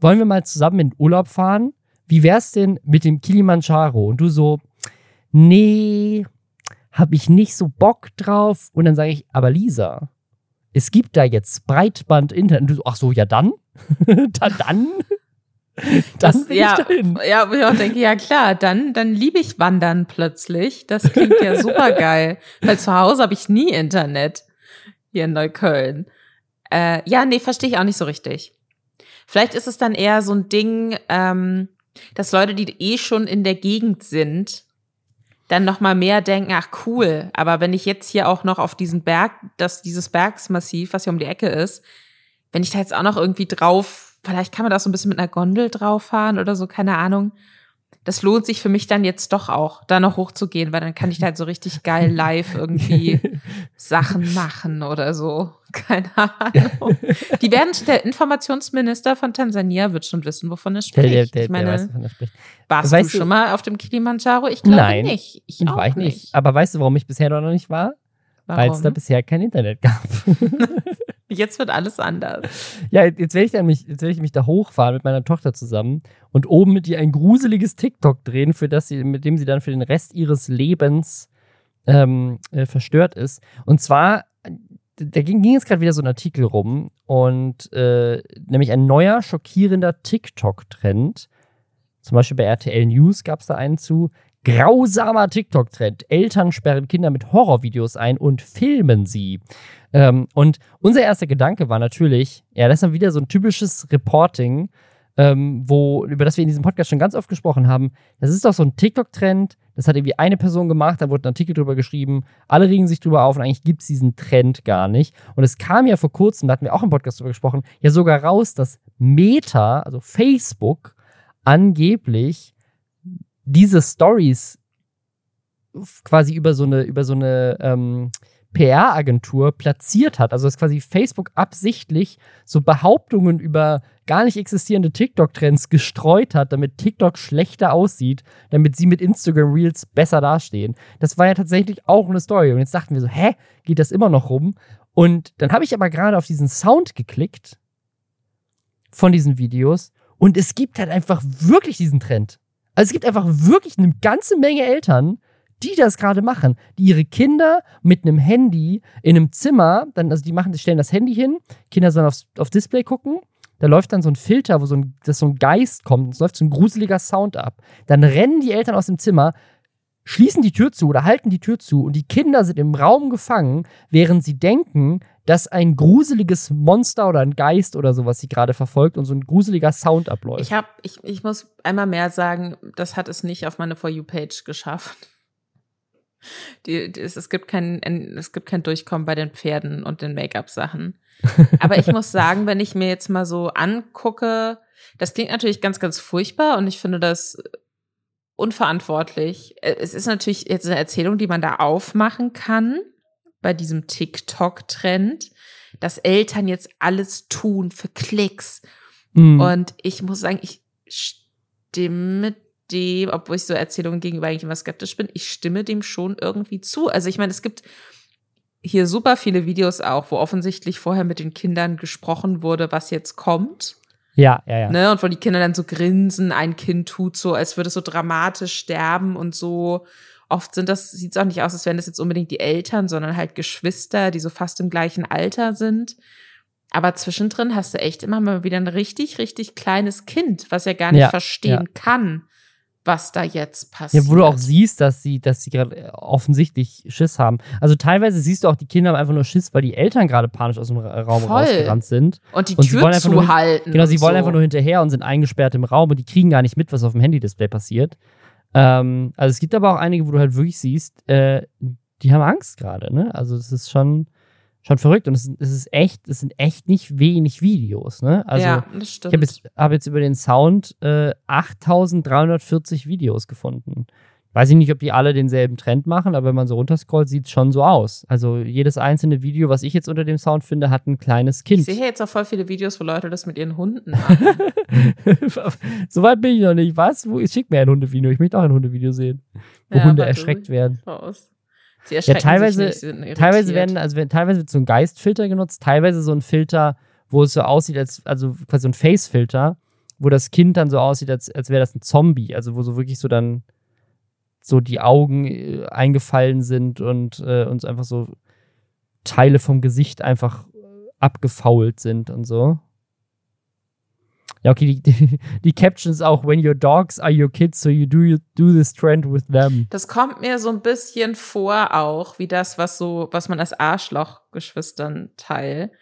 wollen wir mal zusammen in Urlaub fahren? Wie wär's denn mit dem Kilimanjaro? Und du so, nee, hab ich nicht so Bock drauf. Und dann sage ich, aber Lisa, es gibt da jetzt Breitband-Internet. Und du so, ach so, ja dann? dann, dann? Das, ja, ja, wo ich auch denke, ja klar, dann, dann liebe ich Wandern plötzlich. Das klingt ja super geil. Weil zu Hause habe ich nie Internet hier in Neukölln. Äh, ja, nee, verstehe ich auch nicht so richtig. Vielleicht ist es dann eher so ein Ding, ähm, dass Leute, die eh schon in der Gegend sind, dann noch mal mehr denken, ach cool, aber wenn ich jetzt hier auch noch auf diesen Berg, das dieses Bergsmassiv, was hier um die Ecke ist, wenn ich da jetzt auch noch irgendwie drauf, vielleicht kann man da so ein bisschen mit einer Gondel drauf fahren oder so, keine Ahnung das lohnt sich für mich dann jetzt doch auch, da noch hochzugehen, weil dann kann ich da halt so richtig geil live irgendwie Sachen machen oder so. Keine Ahnung. Die werden, der Informationsminister von Tansania wird schon wissen, wovon er spricht. Der, der, ich meine, weiß, wovon er spricht. Warst weißt du schon mal auf dem Kilimanjaro? Ich glaube Nein, nicht. Ich auch war ich nicht. Aber weißt du, warum ich bisher noch nicht war? Weil es da bisher kein Internet gab. Jetzt wird alles anders. Ja, jetzt werde ich, jetzt werd ich mich da hochfahren mit meiner Tochter zusammen und oben mit ihr ein gruseliges TikTok drehen, für das sie, mit dem sie dann für den Rest ihres Lebens ähm, äh, verstört ist. Und zwar, da ging, ging jetzt gerade wieder so ein Artikel rum und äh, nämlich ein neuer, schockierender TikTok-Trend. Zum Beispiel bei RTL News gab es da einen zu. Grausamer TikTok-Trend. Eltern sperren Kinder mit Horrorvideos ein und filmen sie. Ähm, und unser erster Gedanke war natürlich, ja, das ist dann wieder so ein typisches Reporting, ähm, wo, über das wir in diesem Podcast schon ganz oft gesprochen haben. Das ist doch so ein TikTok-Trend. Das hat irgendwie eine Person gemacht, da wurde ein Artikel drüber geschrieben. Alle regen sich drüber auf und eigentlich gibt es diesen Trend gar nicht. Und es kam ja vor kurzem, da hatten wir auch im Podcast drüber gesprochen, ja sogar raus, dass Meta, also Facebook, angeblich diese Stories quasi über so eine, über so eine ähm, PR-Agentur platziert hat. Also dass quasi Facebook absichtlich so Behauptungen über gar nicht existierende TikTok-Trends gestreut hat, damit TikTok schlechter aussieht, damit sie mit Instagram Reels besser dastehen. Das war ja tatsächlich auch eine Story. Und jetzt dachten wir so, hä, geht das immer noch rum? Und dann habe ich aber gerade auf diesen Sound geklickt von diesen Videos und es gibt halt einfach wirklich diesen Trend. Also es gibt einfach wirklich eine ganze Menge Eltern, die das gerade machen, die ihre Kinder mit einem Handy in einem Zimmer, dann, also die machen, stellen das Handy hin, Kinder sollen aufs, auf Display gucken, da läuft dann so ein Filter, wo so ein, dass so ein Geist kommt, es läuft so ein gruseliger Sound ab. Dann rennen die Eltern aus dem Zimmer, schließen die Tür zu oder halten die Tür zu und die Kinder sind im Raum gefangen, während sie denken, dass ein gruseliges Monster oder ein Geist oder sowas sie gerade verfolgt und so ein gruseliger Sound abläuft. Ich habe, ich, ich muss einmal mehr sagen, das hat es nicht auf meine For You-Page geschafft. Die, die, es, es, gibt kein, es gibt kein Durchkommen bei den Pferden und den Make-up-Sachen. Aber ich muss sagen, wenn ich mir jetzt mal so angucke, das klingt natürlich ganz, ganz furchtbar und ich finde das unverantwortlich. Es ist natürlich jetzt eine Erzählung, die man da aufmachen kann bei diesem TikTok-Trend, dass Eltern jetzt alles tun für Klicks. Mhm. Und ich muss sagen, ich stimme dem, obwohl ich so Erzählungen gegenüber eigentlich immer skeptisch bin, ich stimme dem schon irgendwie zu. Also ich meine, es gibt hier super viele Videos auch, wo offensichtlich vorher mit den Kindern gesprochen wurde, was jetzt kommt. Ja, ja, ja. Ne? Und wo die Kinder dann so grinsen, ein Kind tut so, als würde es so dramatisch sterben und so. Oft sind das, sieht es auch nicht aus, als wären das jetzt unbedingt die Eltern, sondern halt Geschwister, die so fast im gleichen Alter sind. Aber zwischendrin hast du echt immer mal wieder ein richtig, richtig kleines Kind, was ja gar nicht ja, verstehen ja. kann, was da jetzt passiert. Ja, wo du auch siehst, dass sie, dass sie gerade offensichtlich Schiss haben. Also teilweise siehst du auch, die Kinder haben einfach nur Schiss, weil die Eltern gerade panisch aus dem Raum Voll. rausgerannt sind. Und die und Tür zuhalten. Genau, sie wollen so. einfach nur hinterher und sind eingesperrt im Raum und die kriegen gar nicht mit, was auf dem Handy-Display passiert. Ähm, also es gibt aber auch einige, wo du halt wirklich siehst, äh, die haben Angst gerade, ne? Also es ist schon, schon verrückt. Und es, es ist echt, es sind echt nicht wenig Videos, ne? Also, ja, das stimmt. Ich habe jetzt, hab jetzt über den Sound äh, 8340 Videos gefunden. Weiß ich nicht, ob die alle denselben Trend machen, aber wenn man so runterscrollt, sieht es schon so aus. Also jedes einzelne Video, was ich jetzt unter dem Sound finde, hat ein kleines Kind. Ich sehe jetzt auch voll viele Videos, wo Leute das mit ihren Hunden machen. Soweit bin ich noch nicht. Was? Wo, schick mir ein Hundevideo. Ich möchte auch ein Hundevideo sehen, wo ja, Hunde erschreckt werden. Raus. ja, teilweise, nicht, teilweise werden, also teilweise wird so ein Geistfilter genutzt, teilweise so ein Filter, wo es so aussieht, als, also quasi so ein Face-Filter, wo das Kind dann so aussieht, als, als wäre das ein Zombie. Also wo so wirklich so dann so die Augen äh, eingefallen sind und äh, uns einfach so Teile vom Gesicht einfach abgefault sind und so. Ja, okay, die, die, die Captions auch, when your dogs are your kids, so you do, do this trend with them. Das kommt mir so ein bisschen vor auch, wie das, was so, was man als Arschloch-Geschwistern Teil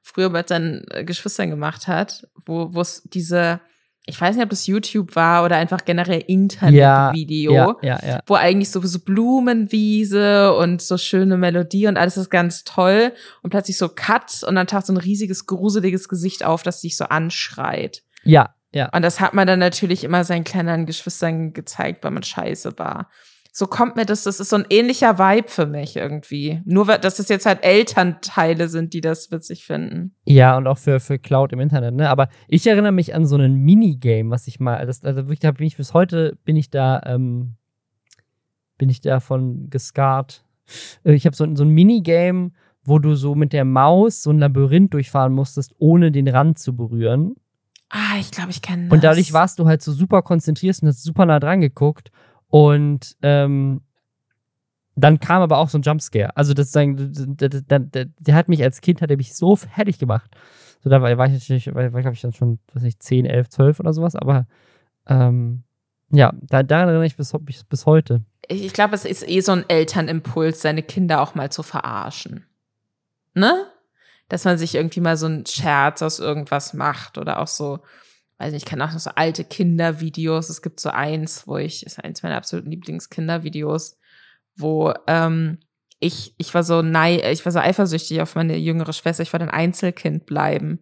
früher mit seinen äh, Geschwistern gemacht hat, wo es diese, ich weiß nicht, ob das YouTube war oder einfach generell Internetvideo, ja, ja, ja, wo eigentlich so, so Blumenwiese und so schöne Melodie und alles ist ganz toll und plötzlich so Cut und dann taucht so ein riesiges, gruseliges Gesicht auf, das sich so anschreit. Ja, ja. Und das hat man dann natürlich immer seinen kleinen Geschwistern gezeigt, weil man scheiße war so kommt mir das, das ist so ein ähnlicher Vibe für mich irgendwie. Nur, dass es jetzt halt Elternteile sind, die das witzig finden. Ja, und auch für, für Cloud im Internet, ne? Aber ich erinnere mich an so ein Minigame, was ich mal, das, also wirklich, da bin ich bis heute, bin ich da, ähm, bin ich davon gescarrt. Äh, ich habe so, so ein Minigame, wo du so mit der Maus so ein Labyrinth durchfahren musstest, ohne den Rand zu berühren. Ah, ich glaube, ich kenne das. Und dadurch warst du halt so super konzentriert und hast super nah dran geguckt. Und ähm, dann kam aber auch so ein Jumpscare. Also das der, der, der, der, hat mich als Kind, hat er mich so fertig gemacht. So, da war, war ich natürlich, war, war glaube ich dann schon, weiß nicht, 10, 11, 12 oder sowas, aber ähm, ja, da, daran erinnere ich bis, bis, bis heute. Ich glaube, es ist eh so ein Elternimpuls, seine Kinder auch mal zu verarschen. Ne? Dass man sich irgendwie mal so einen Scherz aus irgendwas macht oder auch so, nicht, ich kenne auch noch so alte Kindervideos. Es gibt so eins, wo ich, ist eins meiner absoluten Lieblingskindervideos, wo ähm, ich, ich war so nei, ich war so eifersüchtig auf meine jüngere Schwester. Ich wollte ein Einzelkind bleiben.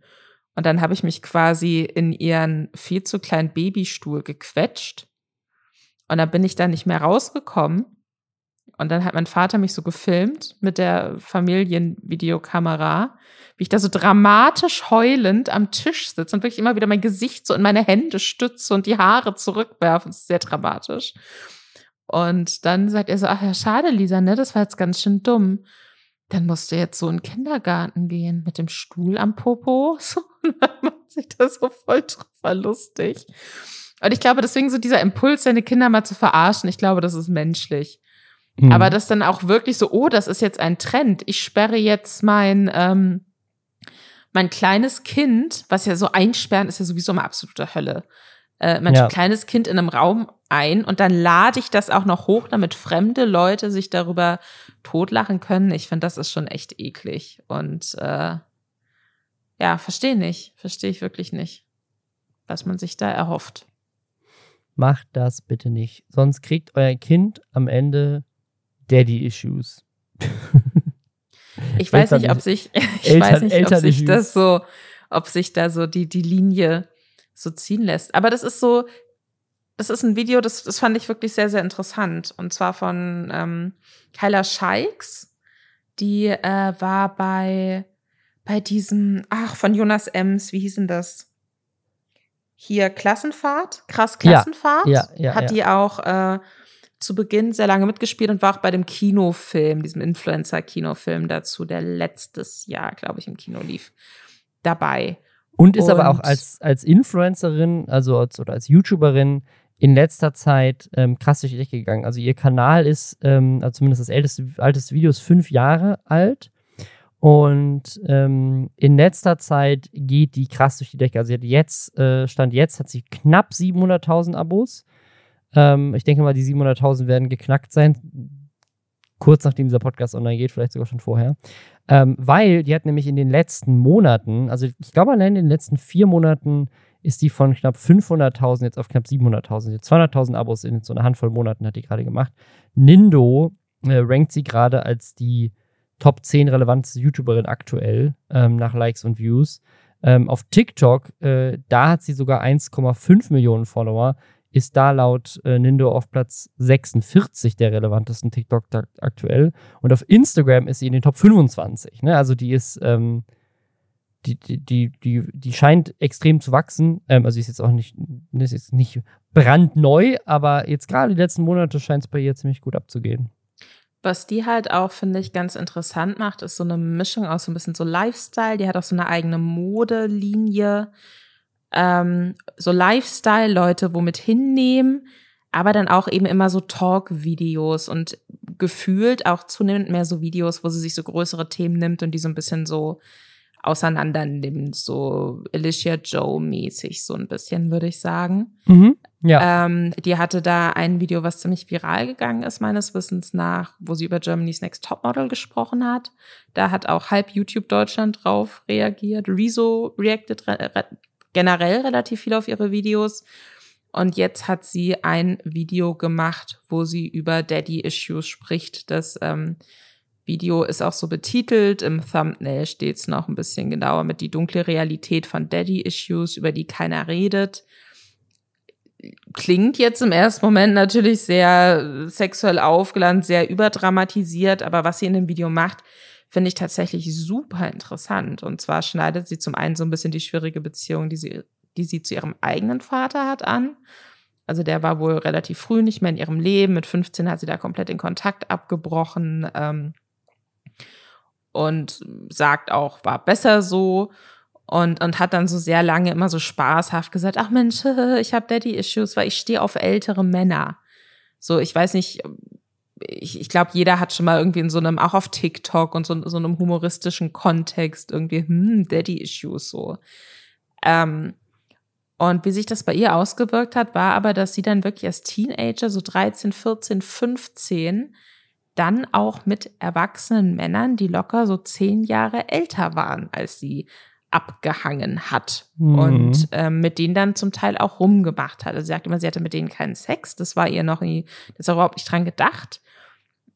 Und dann habe ich mich quasi in ihren viel zu kleinen Babystuhl gequetscht. Und dann bin ich da nicht mehr rausgekommen. Und dann hat mein Vater mich so gefilmt mit der Familienvideokamera wie ich da so dramatisch heulend am Tisch sitze und wirklich immer wieder mein Gesicht so in meine Hände stütze und die Haare zurückwerfe. Das ist sehr dramatisch. Und dann sagt er so, ach ja, schade, Lisa, ne, das war jetzt ganz schön dumm. Dann musste jetzt so in den Kindergarten gehen mit dem Stuhl am Popo. So, und dann macht sich das so voll drüber lustig. Und ich glaube, deswegen so dieser Impuls, seine Kinder mal zu verarschen, ich glaube, das ist menschlich. Mhm. Aber das dann auch wirklich so, oh, das ist jetzt ein Trend. Ich sperre jetzt mein, ähm, mein kleines Kind, was ja so einsperren ist ja sowieso eine absolute Hölle. Äh, mein ja. kleines Kind in einem Raum ein und dann lade ich das auch noch hoch, damit fremde Leute sich darüber totlachen können. Ich finde, das ist schon echt eklig. Und äh, ja, verstehe nicht. Verstehe ich wirklich nicht, was man sich da erhofft. Macht das bitte nicht. Sonst kriegt euer Kind am Ende Daddy-Issues. Ich weiß nicht, ob sich, ich Eltern, weiß nicht, ob sich das so, ob sich da so die, die Linie so ziehen lässt. Aber das ist so, das ist ein Video, das, das fand ich wirklich sehr, sehr interessant. Und zwar von ähm, Kyla Scheiks. Die äh, war bei, bei diesem, ach, von Jonas Ems, wie hieß denn das? Hier Klassenfahrt, krass Klassenfahrt. Ja, ja, ja Hat die auch äh, zu Beginn sehr lange mitgespielt und war auch bei dem Kinofilm, diesem Influencer-Kinofilm dazu, der letztes Jahr, glaube ich, im Kino lief, dabei. Und ist und aber auch als, als Influencerin, also als, oder als YouTuberin in letzter Zeit ähm, krass durch die Decke gegangen. Also ihr Kanal ist, ähm, also zumindest das älteste, älteste Video ist fünf Jahre alt. Und ähm, in letzter Zeit geht die krass durch die Decke. Also jetzt, äh, Stand jetzt, hat sie knapp 700.000 Abos. Ähm, ich denke mal, die 700.000 werden geknackt sein. Kurz nachdem dieser Podcast online geht, vielleicht sogar schon vorher. Ähm, weil die hat nämlich in den letzten Monaten, also ich glaube allein in den letzten vier Monaten ist die von knapp 500.000 jetzt auf knapp 700.000. 200.000 Abos in so einer Handvoll Monaten hat die gerade gemacht. Nindo äh, rankt sie gerade als die Top 10 relevanteste YouTuberin aktuell ähm, nach Likes und Views. Ähm, auf TikTok, äh, da hat sie sogar 1,5 Millionen Follower, ist da laut äh, Nindo auf Platz 46 der relevantesten TikTok aktuell. Und auf Instagram ist sie in den Top 25. Ne? Also die ist, ähm, die, die, die, die, die scheint extrem zu wachsen. Ähm, also ist jetzt auch nicht, ist jetzt nicht brandneu, aber jetzt gerade die letzten Monate scheint es bei ihr ziemlich gut abzugehen. Was die halt auch, finde ich, ganz interessant macht, ist so eine Mischung aus so ein bisschen so Lifestyle. Die hat auch so eine eigene Modelinie. Ähm, so Lifestyle-Leute womit hinnehmen, aber dann auch eben immer so Talk-Videos und gefühlt auch zunehmend mehr so Videos, wo sie sich so größere Themen nimmt und die so ein bisschen so auseinander nimmt, so Alicia Joe-mäßig, so ein bisschen, würde ich sagen. Mhm, ja. Ähm, die hatte da ein Video, was ziemlich viral gegangen ist, meines Wissens nach, wo sie über Germany's Next Topmodel gesprochen hat. Da hat auch halb YouTube Deutschland drauf reagiert. Rezo reacted re generell relativ viel auf ihre Videos. Und jetzt hat sie ein Video gemacht, wo sie über Daddy-Issues spricht, dass ähm, Video ist auch so betitelt. Im Thumbnail steht es noch ein bisschen genauer mit die dunkle Realität von Daddy-Issues, über die keiner redet. Klingt jetzt im ersten Moment natürlich sehr sexuell aufgeladen, sehr überdramatisiert, aber was sie in dem Video macht, finde ich tatsächlich super interessant. Und zwar schneidet sie zum einen so ein bisschen die schwierige Beziehung, die sie, die sie zu ihrem eigenen Vater hat, an. Also der war wohl relativ früh nicht mehr in ihrem Leben. Mit 15 hat sie da komplett den Kontakt abgebrochen. Ähm, und sagt auch, war besser so und, und hat dann so sehr lange immer so spaßhaft gesagt, ach Mensch, ich habe Daddy-Issues, weil ich stehe auf ältere Männer. So, ich weiß nicht, ich, ich glaube, jeder hat schon mal irgendwie in so einem, auch auf TikTok und so, so einem humoristischen Kontext irgendwie, hm, Daddy-Issues so. Ähm, und wie sich das bei ihr ausgewirkt hat, war aber, dass sie dann wirklich als Teenager, so 13, 14, 15, dann auch mit erwachsenen Männern, die locker so zehn Jahre älter waren als sie, abgehangen hat mhm. und ähm, mit denen dann zum Teil auch rumgemacht hat. Also sie sagt immer, sie hatte mit denen keinen Sex, das war ihr noch nie, das ist überhaupt nicht dran gedacht.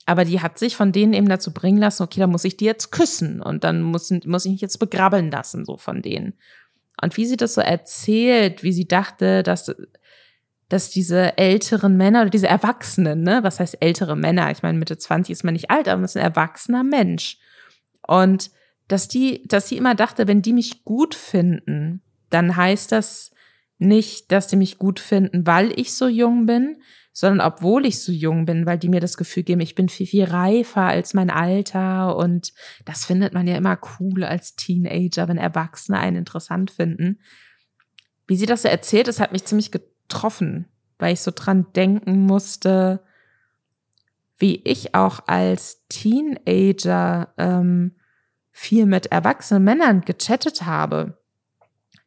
Aber die hat sich von denen eben dazu bringen lassen, okay, da muss ich die jetzt küssen und dann muss, muss ich mich jetzt begrabbeln lassen, so von denen. Und wie sie das so erzählt, wie sie dachte, dass dass diese älteren Männer oder diese Erwachsenen, ne, was heißt ältere Männer? Ich meine, Mitte 20 ist man nicht alt, aber man ist ein erwachsener Mensch. Und dass die, dass sie immer dachte, wenn die mich gut finden, dann heißt das nicht, dass die mich gut finden, weil ich so jung bin, sondern obwohl ich so jung bin, weil die mir das Gefühl geben, ich bin viel, viel reifer als mein Alter und das findet man ja immer cool als Teenager, wenn Erwachsene einen interessant finden. Wie sie das so erzählt, das hat mich ziemlich getroffen, weil ich so dran denken musste, wie ich auch als Teenager ähm, viel mit erwachsenen Männern gechattet habe,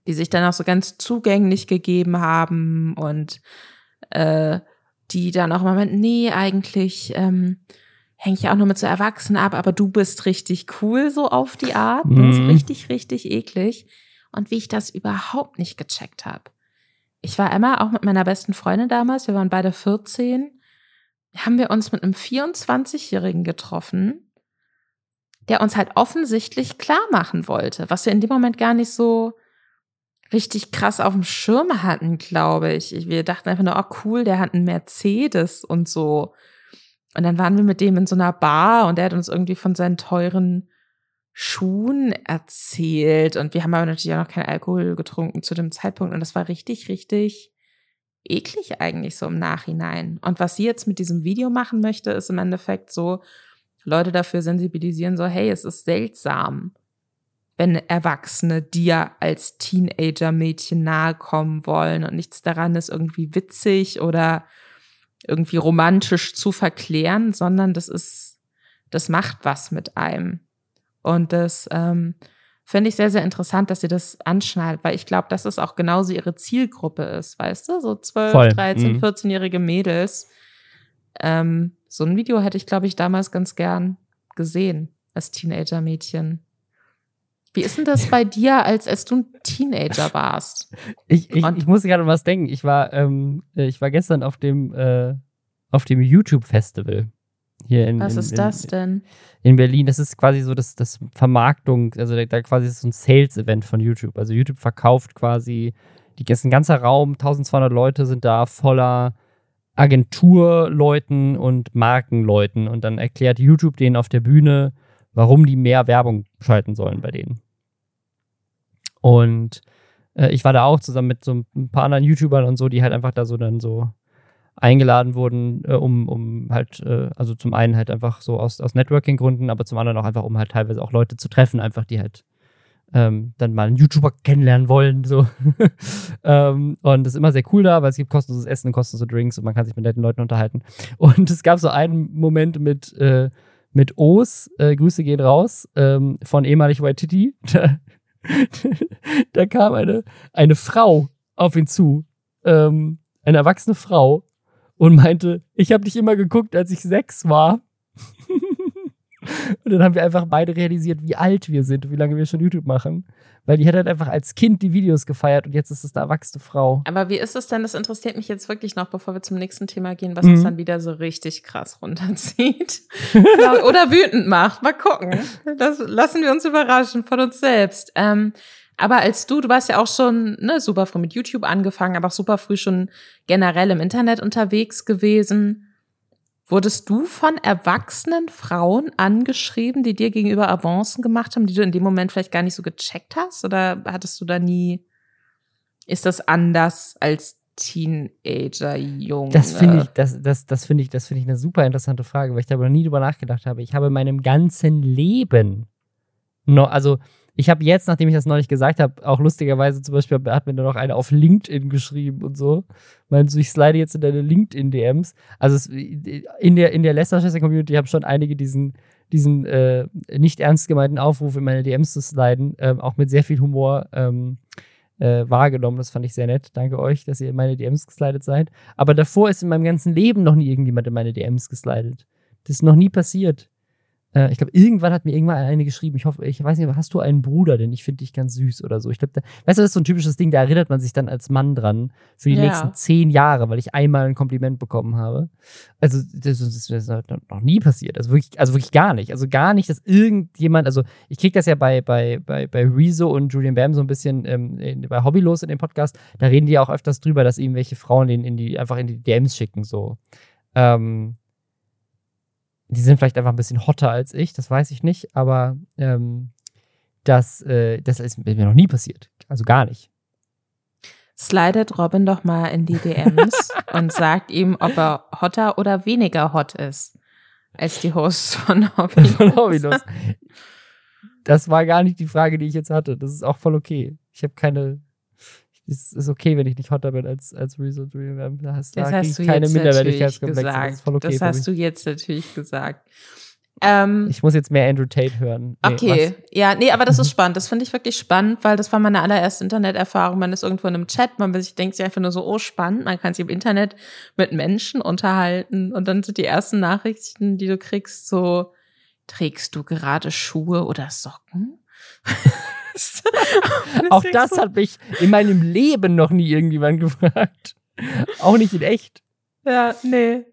die sich dann auch so ganz zugänglich gegeben haben und äh, die dann auch mal mit, nee, eigentlich ähm, hänge ich auch nur mit so Erwachsenen ab, aber du bist richtig cool, so auf die Art. Mhm. Das ist richtig, richtig eklig. Und wie ich das überhaupt nicht gecheckt habe ich war immer auch mit meiner besten Freundin damals, wir waren beide 14, haben wir uns mit einem 24-Jährigen getroffen, der uns halt offensichtlich klar machen wollte, was wir in dem Moment gar nicht so richtig krass auf dem Schirm hatten, glaube ich. Wir dachten einfach nur, oh cool, der hat einen Mercedes und so. Und dann waren wir mit dem in so einer Bar und der hat uns irgendwie von seinen teuren Schuhen erzählt und wir haben aber natürlich auch noch keinen Alkohol getrunken zu dem Zeitpunkt und das war richtig, richtig eklig eigentlich so im Nachhinein. Und was sie jetzt mit diesem Video machen möchte, ist im Endeffekt so, Leute dafür sensibilisieren, so, hey, es ist seltsam, wenn Erwachsene dir als Teenager-Mädchen nahe kommen wollen und nichts daran ist irgendwie witzig oder irgendwie romantisch zu verklären, sondern das ist, das macht was mit einem. Und das ähm, finde ich sehr, sehr interessant, dass sie das anschneidet, weil ich glaube, dass es auch genauso ihre Zielgruppe ist, weißt du? So 12, Voll. 13, mhm. 14-jährige Mädels. Ähm, so ein Video hätte ich, glaube ich, damals ganz gern gesehen als Teenager-Mädchen. Wie ist denn das bei dir, als, als du ein Teenager warst? Ich, ich, ich muss gerade was denken. Ich war, ähm, ich war gestern auf dem, äh, auf dem YouTube-Festival. Hier in, Was in, ist in, das denn? In Berlin. Das ist quasi so das, das Vermarktung, also da, da quasi ist so ein Sales-Event von YouTube. Also YouTube verkauft quasi, die, ist ein ganzer Raum, 1200 Leute sind da voller Agenturleuten und Markenleuten und dann erklärt YouTube denen auf der Bühne, warum die mehr Werbung schalten sollen bei denen. Und äh, ich war da auch zusammen mit so ein paar anderen YouTubern und so, die halt einfach da so dann so eingeladen wurden, äh, um, um halt, äh, also zum einen halt einfach so aus, aus Networking-Gründen, aber zum anderen auch einfach, um halt teilweise auch Leute zu treffen, einfach die halt ähm, dann mal einen YouTuber kennenlernen wollen. So. ähm, und das ist immer sehr cool da, weil es gibt kostenloses Essen und kostenlose Drinks und man kann sich mit netten Leuten unterhalten. Und es gab so einen Moment mit, äh, mit O's, äh, Grüße gehen raus, ähm, von ehemalig Waititi. Da, da kam eine, eine Frau auf ihn zu, ähm, eine erwachsene Frau, und meinte, ich habe dich immer geguckt, als ich sechs war. und dann haben wir einfach beide realisiert, wie alt wir sind und wie lange wir schon YouTube machen. Weil die hat halt einfach als Kind die Videos gefeiert und jetzt ist es eine erwachsene Frau. Aber wie ist es denn? Das interessiert mich jetzt wirklich noch, bevor wir zum nächsten Thema gehen, was mhm. uns dann wieder so richtig krass runterzieht. Oder wütend macht. Mal gucken. Das lassen wir uns überraschen von uns selbst. Ähm, aber als du, du warst ja auch schon ne, super früh mit YouTube angefangen, aber auch super früh schon generell im Internet unterwegs gewesen. Wurdest du von erwachsenen Frauen angeschrieben, die dir gegenüber Avancen gemacht haben, die du in dem Moment vielleicht gar nicht so gecheckt hast? Oder hattest du da nie, ist das anders als Teenager, Junge? Das finde ich, das, das, das finde ich, das finde ich eine super interessante Frage, weil ich darüber nie drüber nachgedacht habe. Ich habe in meinem ganzen Leben noch, also ich habe jetzt, nachdem ich das neulich gesagt habe, auch lustigerweise zum Beispiel hat mir dann noch eine auf LinkedIn geschrieben und so. Meinst du, ich slide jetzt in deine LinkedIn-DMs? Also es, in der, in der Leicester-Community habe schon einige diesen, diesen äh, nicht ernst gemeinten Aufruf in meine DMs zu sliden, äh, auch mit sehr viel Humor ähm, äh, wahrgenommen. Das fand ich sehr nett. Danke euch, dass ihr in meine DMs geslidet seid. Aber davor ist in meinem ganzen Leben noch nie irgendjemand in meine DMs geslidet. Das ist noch nie passiert. Äh, ich glaube, irgendwann hat mir irgendwann eine geschrieben. Ich hoffe, ich weiß nicht, hast du einen Bruder, denn ich finde dich ganz süß oder so. Ich glaube, weißt du, das ist so ein typisches Ding, da erinnert man sich dann als Mann dran für die ja. nächsten zehn Jahre, weil ich einmal ein Kompliment bekommen habe. Also, das, das ist noch nie passiert. Also wirklich, also wirklich gar nicht. Also gar nicht, dass irgendjemand, also ich kriege das ja bei, bei, bei, bei Rezo und Julian Bam so ein bisschen ähm, bei Hobbylos in dem Podcast, da reden die ja auch öfters drüber, dass irgendwelche Frauen den in die, einfach in die DMs schicken, so. Ähm, die sind vielleicht einfach ein bisschen hotter als ich, das weiß ich nicht, aber ähm, das, äh, das ist mir noch nie passiert. Also gar nicht. Slidet Robin doch mal in die DMs und sagt ihm, ob er hotter oder weniger hot ist als die Hosts von Hobbylos. von Hobbylos. Das war gar nicht die Frage, die ich jetzt hatte. Das ist auch voll okay. Ich habe keine es ist okay, wenn ich nicht hotter bin als, als Rezo Dream. Da hast, das da hast du keine Minderwertigkeitskomplexe. Das ist voll okay. Das hast du jetzt natürlich gesagt. Ähm, ich muss jetzt mehr Andrew Tate hören. Nee, okay, was? ja, nee, aber das ist spannend. Das finde ich wirklich spannend, weil das war meine allererste Interneterfahrung. Man ist irgendwo in einem Chat, man sich denkt sich einfach nur so, oh, spannend, man kann sich im Internet mit Menschen unterhalten und dann sind die ersten Nachrichten, die du kriegst, so, trägst du gerade Schuhe oder Socken? Auch das hat mich in meinem Leben noch nie irgendjemand gefragt. Auch nicht in echt. Ja, nee.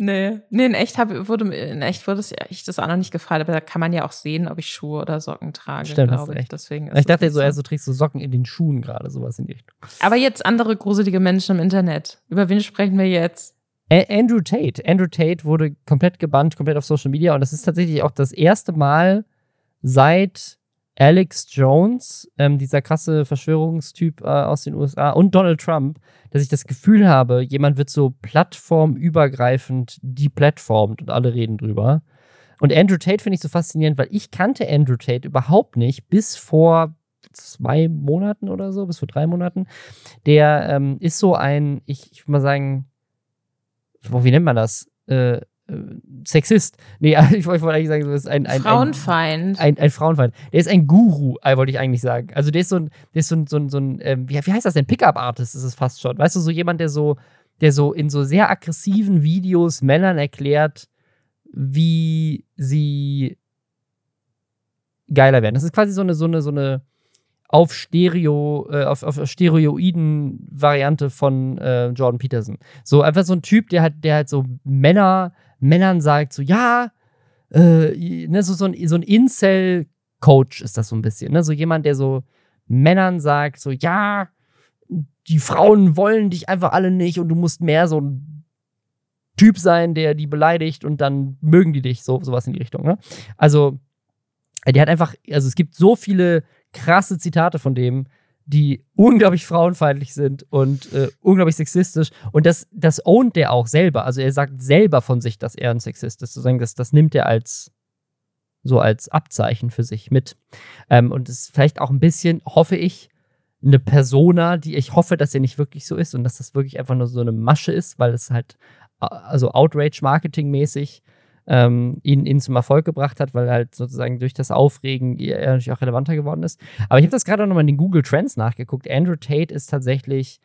Nee, nee, in echt hab, wurde in echt wurde ich das auch noch nicht gefragt, aber da kann man ja auch sehen, ob ich Schuhe oder Socken trage. Stimmt, glaube ich. Echt. Deswegen ich dachte so, so, trägst du Socken in den Schuhen gerade, sowas in die Richtung. Aber jetzt andere gruselige Menschen im Internet. Über wen sprechen wir jetzt? Andrew Tate. Andrew Tate wurde komplett gebannt, komplett auf Social Media und das ist tatsächlich auch das erste Mal seit Alex Jones, ähm, dieser krasse Verschwörungstyp äh, aus den USA, und Donald Trump, dass ich das Gefühl habe, jemand wird so plattformübergreifend deplatformt und alle reden drüber. Und Andrew Tate finde ich so faszinierend, weil ich kannte Andrew Tate überhaupt nicht bis vor zwei Monaten oder so, bis vor drei Monaten. Der ähm, ist so ein, ich, ich würde mal sagen, wie nennt man das? Äh, Sexist. Nee, ich wollte eigentlich sagen, so ist ein, ein Frauenfeind. Ein, ein, ein, Frauenfeind. Der ist ein Guru, äh, wollte ich eigentlich sagen. Also der ist so ein, der ist so ein, so ein, so ein ähm, wie, wie heißt das denn? Pickup-Artist ist es fast schon. Weißt du, so jemand, der so, der so in so sehr aggressiven Videos Männern erklärt, wie sie geiler werden. Das ist quasi so eine, so eine, so eine auf Stereo, äh, auf, auf Stereoiden-Variante von äh, Jordan Peterson. So einfach so ein Typ, der halt, der halt so Männer Männern sagt, so, ja, äh, ne, so, so ein, so ein Incel-Coach ist das so ein bisschen, ne? So jemand, der so Männern sagt, so, ja, die Frauen wollen dich einfach alle nicht und du musst mehr so ein Typ sein, der die beleidigt und dann mögen die dich, so sowas in die Richtung. Ne? Also, der hat einfach, also es gibt so viele krasse Zitate von dem, die unglaublich frauenfeindlich sind und äh, unglaublich sexistisch. Und das, das ownt der auch selber. Also er sagt selber von sich, dass er ein Sexist ist. Sozusagen, das, das nimmt er als so als Abzeichen für sich mit. Ähm, und es ist vielleicht auch ein bisschen, hoffe ich, eine Persona, die ich hoffe, dass er nicht wirklich so ist und dass das wirklich einfach nur so eine Masche ist, weil es halt also Outrage-Marketing-mäßig ähm, ihn, ihn zum Erfolg gebracht hat, weil halt sozusagen durch das Aufregen er natürlich auch relevanter geworden ist. Aber ich habe das gerade nochmal in den Google Trends nachgeguckt. Andrew Tate ist tatsächlich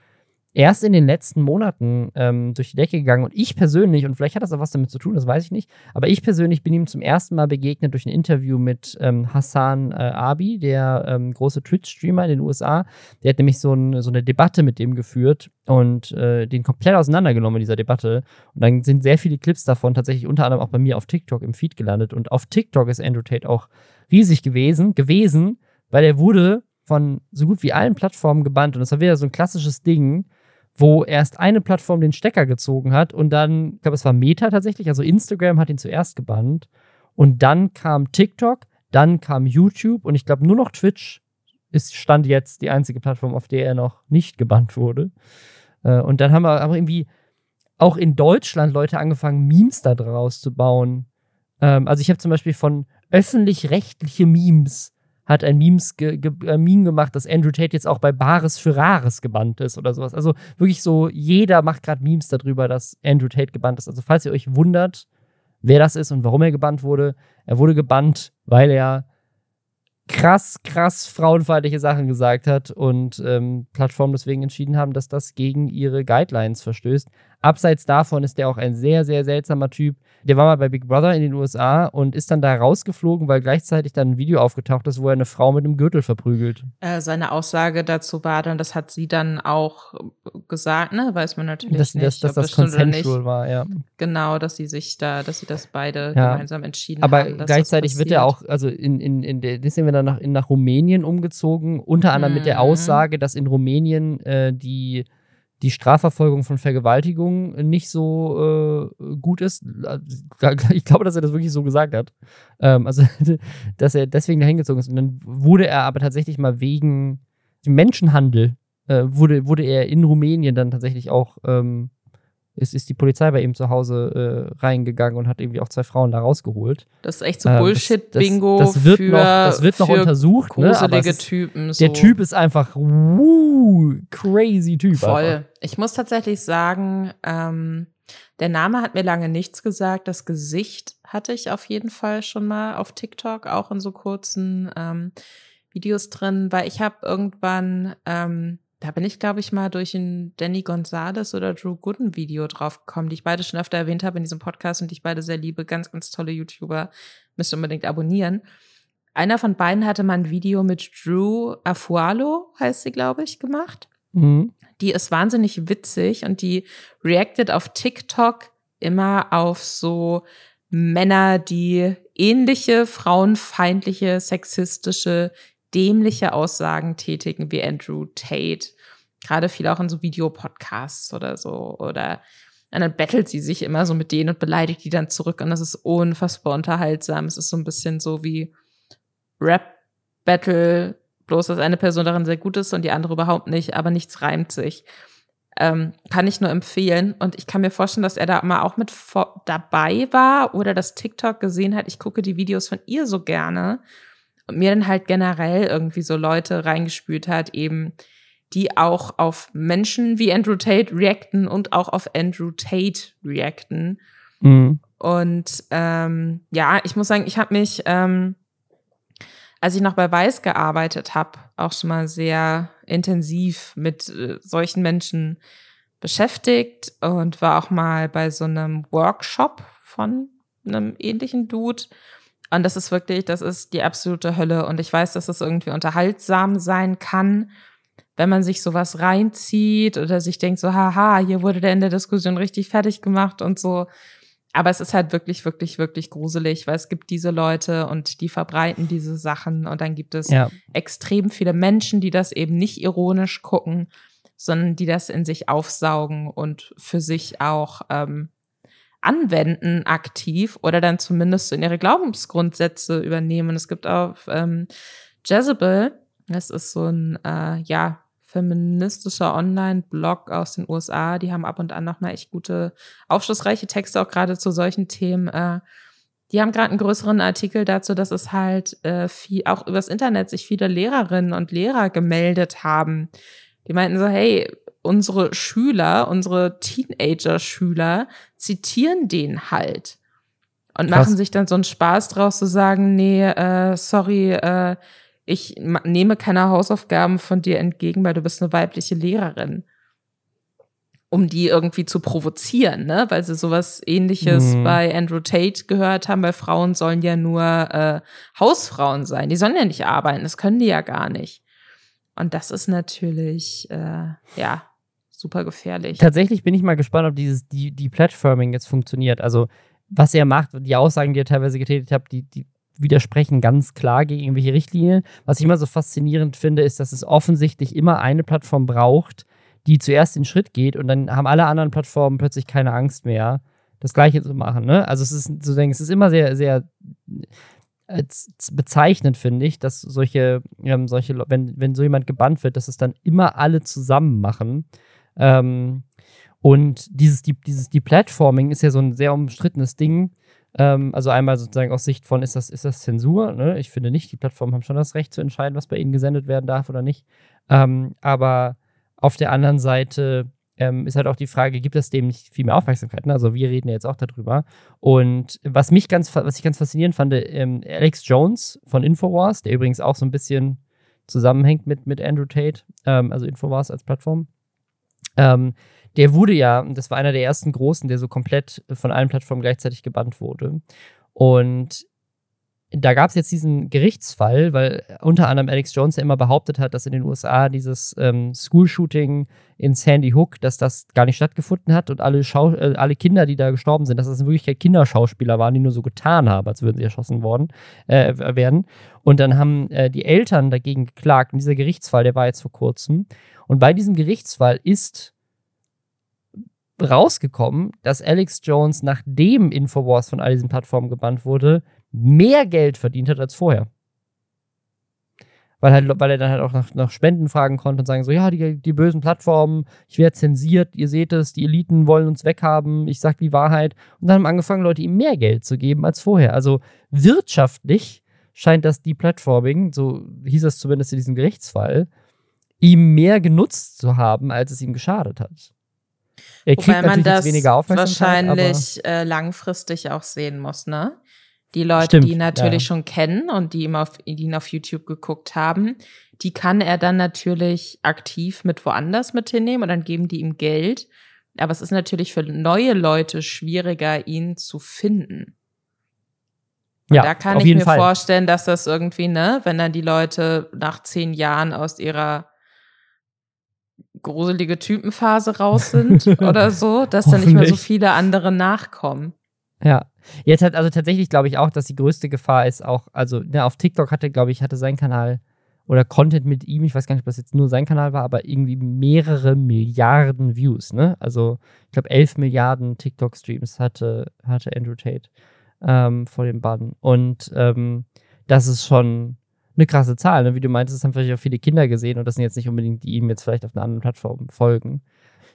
erst in den letzten Monaten ähm, durch die Decke gegangen. Und ich persönlich, und vielleicht hat das auch was damit zu tun, das weiß ich nicht, aber ich persönlich bin ihm zum ersten Mal begegnet durch ein Interview mit ähm, Hassan äh, Abi, der ähm, große Twitch-Streamer in den USA. Der hat nämlich so, ein, so, eine Debatte mit dem geführt und äh, den komplett auseinandergenommen in dieser Debatte. Und dann sind sehr viele Clips davon tatsächlich unter anderem auch bei mir auf TikTok im Feed gelandet. Und auf TikTok ist Andrew Tate auch riesig gewesen, gewesen, weil er wurde von so gut wie allen Plattformen gebannt. Und das war wieder so ein klassisches Ding, wo erst eine Plattform den Stecker gezogen hat und dann, ich glaube, es war Meta tatsächlich, also Instagram hat ihn zuerst gebannt und dann kam TikTok, dann kam YouTube und ich glaube nur noch Twitch ist Stand jetzt die einzige Plattform, auf der er noch nicht gebannt wurde. Äh, und dann haben wir aber irgendwie auch in Deutschland Leute angefangen, Memes da draus zu bauen. Ähm, also ich habe zum Beispiel von öffentlich-rechtliche Memes hat ein, Memes ge, ge, ein Meme gemacht, dass Andrew Tate jetzt auch bei Bares für Rares gebannt ist oder sowas. Also wirklich so, jeder macht gerade Memes darüber, dass Andrew Tate gebannt ist. Also falls ihr euch wundert, wer das ist und warum er gebannt wurde, er wurde gebannt, weil er krass, krass frauenfeindliche Sachen gesagt hat und ähm, Plattformen deswegen entschieden haben, dass das gegen ihre Guidelines verstößt. Abseits davon ist er auch ein sehr, sehr seltsamer Typ. Der war mal bei Big Brother in den USA und ist dann da rausgeflogen, weil gleichzeitig dann ein Video aufgetaucht ist, wo er eine Frau mit einem Gürtel verprügelt. Äh, seine Aussage dazu war dann, das hat sie dann auch gesagt, ne? Weiß man natürlich dass, nicht. Dass, dass das, das consensual war, ja. Genau, dass sie sich da, dass sie das beide ja. gemeinsam entschieden Aber haben. Aber gleichzeitig wird er auch, also in, in, in der, sind wir dann nach, in, nach Rumänien umgezogen, unter anderem mhm. mit der mhm. Aussage, dass in Rumänien äh, die die Strafverfolgung von Vergewaltigung nicht so äh, gut ist. Ich glaube, dass er das wirklich so gesagt hat. Ähm, also, dass er deswegen dahin gezogen ist. Und dann wurde er aber tatsächlich mal wegen Menschenhandel, äh, wurde, wurde er in Rumänien dann tatsächlich auch ähm, ist, ist die Polizei bei ihm zu Hause äh, reingegangen und hat irgendwie auch zwei Frauen da rausgeholt. Das ist echt so Bullshit-Bingo das, das, das, wird für, noch, das wird noch untersucht. Ne? Gruselige ne? Typen. So. Der Typ ist einfach woo, crazy Typ. Voll. Einfach. Ich muss tatsächlich sagen, ähm, der Name hat mir lange nichts gesagt. Das Gesicht hatte ich auf jeden Fall schon mal auf TikTok, auch in so kurzen ähm, Videos drin, weil ich habe irgendwann ähm, da bin ich, glaube ich, mal durch ein Danny Gonzalez oder Drew Gooden Video drauf gekommen, die ich beide schon öfter erwähnt habe in diesem Podcast und die ich beide sehr liebe. Ganz, ganz tolle YouTuber. Müsst ihr unbedingt abonnieren. Einer von beiden hatte mal ein Video mit Drew Afualo, heißt sie, glaube ich, gemacht. Mhm. Die ist wahnsinnig witzig und die reactet auf TikTok immer auf so Männer, die ähnliche frauenfeindliche, sexistische dämliche Aussagen tätigen wie Andrew Tate. Gerade viel auch in so Videopodcasts oder so. Oder und dann bettelt sie sich immer so mit denen und beleidigt die dann zurück. Und das ist unfassbar unterhaltsam. Es ist so ein bisschen so wie Rap-Battle, bloß dass eine Person darin sehr gut ist und die andere überhaupt nicht, aber nichts reimt sich. Ähm, kann ich nur empfehlen. Und ich kann mir vorstellen, dass er da mal auch mit dabei war oder das TikTok gesehen hat. Ich gucke die Videos von ihr so gerne und mir dann halt generell irgendwie so Leute reingespült hat, eben die auch auf Menschen wie Andrew Tate reacten und auch auf Andrew Tate reacten. Mhm. Und ähm, ja, ich muss sagen, ich habe mich, ähm, als ich noch bei Weiß gearbeitet habe, auch schon mal sehr intensiv mit äh, solchen Menschen beschäftigt und war auch mal bei so einem Workshop von einem ähnlichen Dude. Und das ist wirklich, das ist die absolute Hölle. Und ich weiß, dass es das irgendwie unterhaltsam sein kann, wenn man sich sowas reinzieht oder sich denkt so, haha, hier wurde der in der Diskussion richtig fertig gemacht und so. Aber es ist halt wirklich, wirklich, wirklich gruselig, weil es gibt diese Leute und die verbreiten diese Sachen und dann gibt es ja. extrem viele Menschen, die das eben nicht ironisch gucken, sondern die das in sich aufsaugen und für sich auch ähm, anwenden aktiv oder dann zumindest in ihre Glaubensgrundsätze übernehmen. Es gibt auf ähm, Jezebel, das ist so ein äh, ja feministischer Online-Blog aus den USA. Die haben ab und an nochmal echt gute, aufschlussreiche Texte auch gerade zu solchen Themen. Äh, die haben gerade einen größeren Artikel dazu, dass es halt äh, viel, auch übers Internet sich viele Lehrerinnen und Lehrer gemeldet haben. Die meinten so, hey, unsere Schüler, unsere Teenager-Schüler zitieren den halt und Krass. machen sich dann so einen Spaß draus zu sagen, nee, äh, sorry, äh, ich nehme keine Hausaufgaben von dir entgegen, weil du bist eine weibliche Lehrerin. Um die irgendwie zu provozieren, ne? Weil sie sowas ähnliches mhm. bei Andrew Tate gehört haben, weil Frauen sollen ja nur äh, Hausfrauen sein. Die sollen ja nicht arbeiten, das können die ja gar nicht. Und das ist natürlich, äh, ja, super gefährlich. Tatsächlich bin ich mal gespannt, ob dieses die, die Platforming jetzt funktioniert. Also, was er macht, die Aussagen, die er teilweise getätigt hat, die, die widersprechen ganz klar gegen irgendwelche Richtlinien. Was ich immer so faszinierend finde, ist, dass es offensichtlich immer eine Plattform braucht, die zuerst den Schritt geht und dann haben alle anderen Plattformen plötzlich keine Angst mehr, das Gleiche zu machen. Ne? Also es ist so es ist immer sehr, sehr äh, bezeichnend, finde ich, dass solche, ähm, solche, wenn, wenn so jemand gebannt wird, dass es dann immer alle zusammen machen. Ähm, und dieses, die, dieses Deplatforming ist ja so ein sehr umstrittenes Ding. Ähm, also einmal sozusagen aus Sicht von, ist das, ist das Zensur? Ne? Ich finde nicht, die Plattformen haben schon das Recht zu entscheiden, was bei ihnen gesendet werden darf oder nicht. Ähm, aber auf der anderen Seite ähm, ist halt auch die Frage, gibt es dem nicht viel mehr Aufmerksamkeit? Ne? Also wir reden ja jetzt auch darüber. Und was mich ganz, was ich ganz faszinierend fand, ähm, Alex Jones von Infowars, der übrigens auch so ein bisschen zusammenhängt mit, mit Andrew Tate, ähm, also Infowars als Plattform, ähm, der wurde ja, das war einer der ersten großen, der so komplett von allen Plattformen gleichzeitig gebannt wurde. Und da gab es jetzt diesen Gerichtsfall, weil unter anderem Alex Jones ja immer behauptet hat, dass in den USA dieses ähm, School-Shooting in Sandy Hook, dass das gar nicht stattgefunden hat und alle, Schau äh, alle Kinder, die da gestorben sind, dass das in Wirklichkeit Kinderschauspieler waren, die nur so getan haben, als würden sie erschossen worden, äh, werden. Und dann haben äh, die Eltern dagegen geklagt. Und dieser Gerichtsfall, der war jetzt vor kurzem. Und bei diesem Gerichtsfall ist rausgekommen, dass Alex Jones, nachdem Infowars von all diesen Plattformen gebannt wurde, mehr Geld verdient hat als vorher. Weil, halt, weil er dann halt auch nach, nach Spenden fragen konnte und sagen so, ja, die, die bösen Plattformen, ich werde zensiert, ihr seht es, die Eliten wollen uns weghaben, ich sag die Wahrheit. Und dann haben angefangen, Leute ihm mehr Geld zu geben als vorher. Also wirtschaftlich scheint das die Platforming, so hieß es zumindest in diesem Gerichtsfall, ihm mehr genutzt zu haben, als es ihm geschadet hat. Er kriegt Wobei man das wahrscheinlich äh, langfristig auch sehen muss, ne? Die Leute, Stimmt, die ihn natürlich ja. schon kennen und die ihn, auf, die ihn auf YouTube geguckt haben, die kann er dann natürlich aktiv mit woanders mit hinnehmen und dann geben die ihm Geld. Aber es ist natürlich für neue Leute schwieriger, ihn zu finden. Und ja, da kann ich mir Fall. vorstellen, dass das irgendwie, ne, wenn dann die Leute nach zehn Jahren aus ihrer gruselige Typenphase raus sind oder so, dass dann nicht mehr so viele andere nachkommen. Ja. Jetzt hat also tatsächlich glaube ich auch, dass die größte Gefahr ist auch, also ne, auf TikTok hatte, glaube ich, hatte sein Kanal oder Content mit ihm, ich weiß gar nicht, ob das jetzt nur sein Kanal war, aber irgendwie mehrere Milliarden Views, ne? Also ich glaube 11 Milliarden TikTok-Streams hatte, hatte Andrew Tate ähm, vor dem Bann. Und ähm, das ist schon eine krasse Zahl. Ne? Wie du meintest, das haben vielleicht auch viele Kinder gesehen und das sind jetzt nicht unbedingt die, die ihm jetzt vielleicht auf einer anderen Plattform folgen.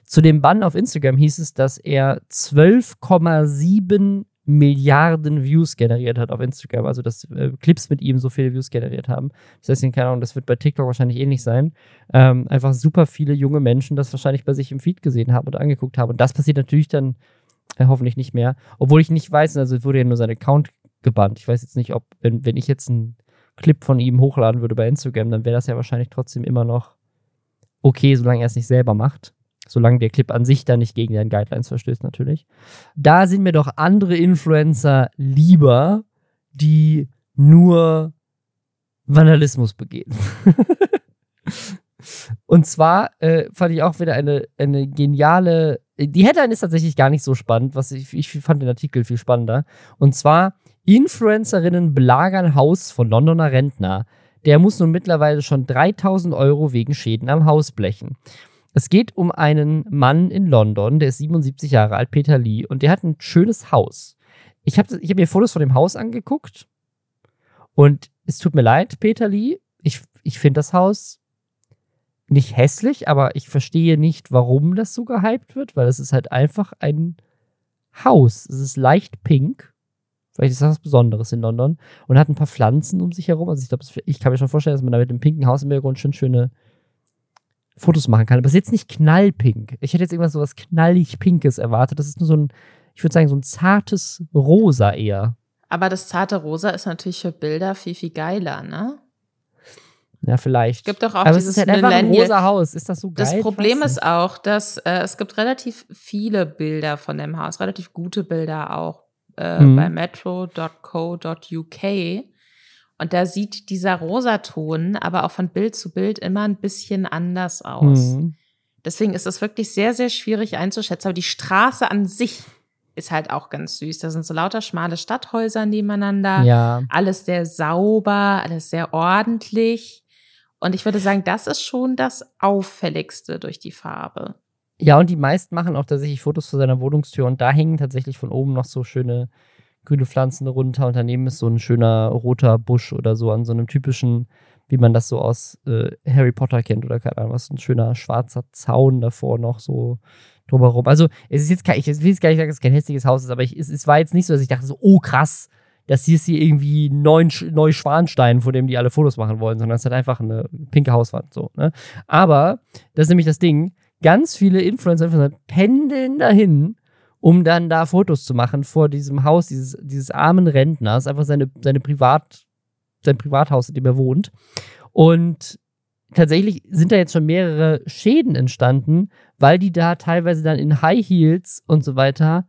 Zu dem Bann auf Instagram hieß es, dass er 12,7 Milliarden Views generiert hat auf Instagram. Also, dass äh, Clips mit ihm so viele Views generiert haben. Das heißt, keine Ahnung, das wird bei TikTok wahrscheinlich ähnlich sein. Ähm, einfach super viele junge Menschen das wahrscheinlich bei sich im Feed gesehen haben und angeguckt haben. Und das passiert natürlich dann äh, hoffentlich nicht mehr. Obwohl ich nicht weiß, also wurde ja nur sein Account gebannt. Ich weiß jetzt nicht, ob, wenn, wenn ich jetzt ein Clip von ihm hochladen würde bei Instagram, dann wäre das ja wahrscheinlich trotzdem immer noch okay, solange er es nicht selber macht. Solange der Clip an sich dann nicht gegen deren Guidelines verstößt, natürlich. Da sind mir doch andere Influencer lieber, die nur Vandalismus begehen. Und zwar äh, fand ich auch wieder eine, eine geniale. Die Headline ist tatsächlich gar nicht so spannend, was ich, ich fand den Artikel viel spannender. Und zwar: Influencerinnen belagern Haus von Londoner Rentner. Der muss nun mittlerweile schon 3000 Euro wegen Schäden am Haus blechen. Es geht um einen Mann in London, der ist 77 Jahre alt, Peter Lee, und der hat ein schönes Haus. Ich habe ich hab mir Fotos von dem Haus angeguckt und es tut mir leid, Peter Lee. Ich, ich finde das Haus nicht hässlich, aber ich verstehe nicht, warum das so gehypt wird, weil es ist halt einfach ein Haus. Es ist leicht pink. Vielleicht ist das was Besonderes in London. Und hat ein paar Pflanzen um sich herum. Also ich glaube, ich kann mir schon vorstellen, dass man da mit dem pinken Haus im Hintergrund schon schöne Fotos machen kann. Aber es ist jetzt nicht knallpink. Ich hätte jetzt irgendwas so was knallig Pinkes erwartet. Das ist nur so ein, ich würde sagen, so ein zartes Rosa eher. Aber das zarte Rosa ist natürlich für Bilder viel, viel geiler, ne? Ja, vielleicht. Es gibt doch auch Aber dieses es ist halt einfach ein rosa Haus. Ist das so geil? Das Problem ist auch, dass äh, es gibt relativ viele Bilder von dem Haus, relativ gute Bilder auch äh, mhm. bei metro.co.uk. Und da sieht dieser Rosaton aber auch von Bild zu Bild immer ein bisschen anders aus. Mhm. Deswegen ist es wirklich sehr, sehr schwierig einzuschätzen. Aber die Straße an sich ist halt auch ganz süß. Da sind so lauter schmale Stadthäuser nebeneinander. Ja. Alles sehr sauber, alles sehr ordentlich. Und ich würde sagen, das ist schon das Auffälligste durch die Farbe. Ja, und die meisten machen auch tatsächlich Fotos vor seiner Wohnungstür und da hängen tatsächlich von oben noch so schöne grüne Pflanzen runter und daneben ist so ein schöner roter Busch oder so an so einem typischen, wie man das so aus äh, Harry Potter kennt oder keine Ahnung, was ein schöner schwarzer Zaun davor noch so drumherum. Also es ist jetzt kein, ich will jetzt gar nicht sagen, dass es kein hässliches Haus ist, aber ich, es, es war jetzt nicht so, dass ich dachte so, oh krass, das hier ist hier irgendwie neun, Neuschwanstein, vor dem die alle Fotos machen wollen, sondern es hat einfach eine pinke Hauswand. So, ne? Aber, das ist nämlich das Ding, ganz viele Influencer pendeln dahin, um dann da Fotos zu machen vor diesem Haus dieses, dieses armen Rentners, einfach seine, seine Privat, sein Privathaus, in dem er wohnt. Und tatsächlich sind da jetzt schon mehrere Schäden entstanden, weil die da teilweise dann in High Heels und so weiter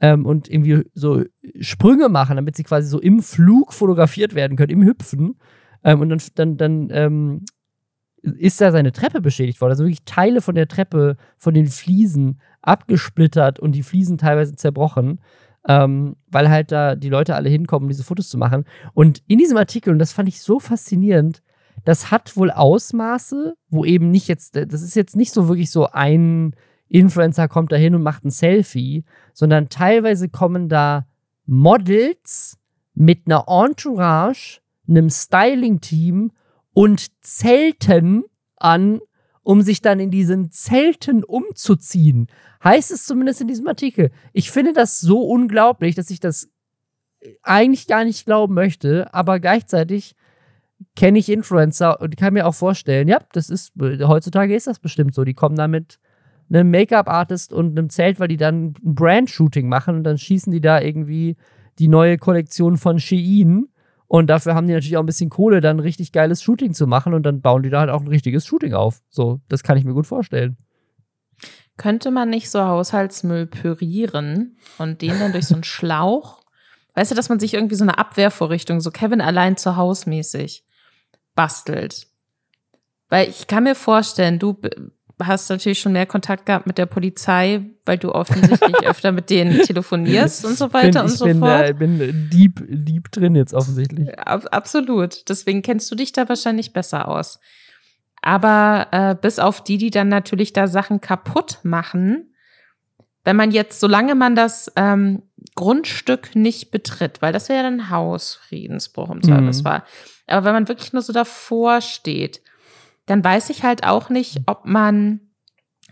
ähm, und irgendwie so Sprünge machen, damit sie quasi so im Flug fotografiert werden können, im Hüpfen. Ähm, und dann, dann, dann ähm, ist da seine Treppe beschädigt worden. Also wirklich Teile von der Treppe, von den Fliesen abgesplittert und die Fliesen teilweise zerbrochen. Ähm, weil halt da die Leute alle hinkommen, um diese Fotos zu machen. Und in diesem Artikel, und das fand ich so faszinierend, das hat wohl Ausmaße, wo eben nicht jetzt, das ist jetzt nicht so wirklich so ein Influencer kommt da hin und macht ein Selfie, sondern teilweise kommen da Models mit einer Entourage, einem Styling-Team und Zelten an, um sich dann in diesen Zelten umzuziehen. Heißt es zumindest in diesem Artikel. Ich finde das so unglaublich, dass ich das eigentlich gar nicht glauben möchte, aber gleichzeitig kenne ich Influencer und kann mir auch vorstellen, ja, das ist, heutzutage ist das bestimmt so. Die kommen damit einem Make-up-Artist und einem Zelt, weil die dann ein Brand-Shooting machen und dann schießen die da irgendwie die neue Kollektion von Shein. Und dafür haben die natürlich auch ein bisschen Kohle, dann ein richtig geiles Shooting zu machen und dann bauen die da halt auch ein richtiges Shooting auf. So, das kann ich mir gut vorstellen. Könnte man nicht so Haushaltsmüll pürieren und den dann durch so einen Schlauch, weißt du, dass man sich irgendwie so eine Abwehrvorrichtung, so Kevin allein zu Hause mäßig bastelt? Weil ich kann mir vorstellen, du hast natürlich schon mehr Kontakt gehabt mit der Polizei, weil du offensichtlich öfter mit denen telefonierst und so weiter bin, und so bin, fort. Ich bin deep, deep drin jetzt offensichtlich. Ab, absolut. Deswegen kennst du dich da wahrscheinlich besser aus. Aber äh, bis auf die, die dann natürlich da Sachen kaputt machen, wenn man jetzt, solange man das ähm, Grundstück nicht betritt, weil das wäre ja dann Hausfriedensbruch im Zweifelsfall. Mhm. Aber wenn man wirklich nur so davor steht, dann weiß ich halt auch nicht, ob man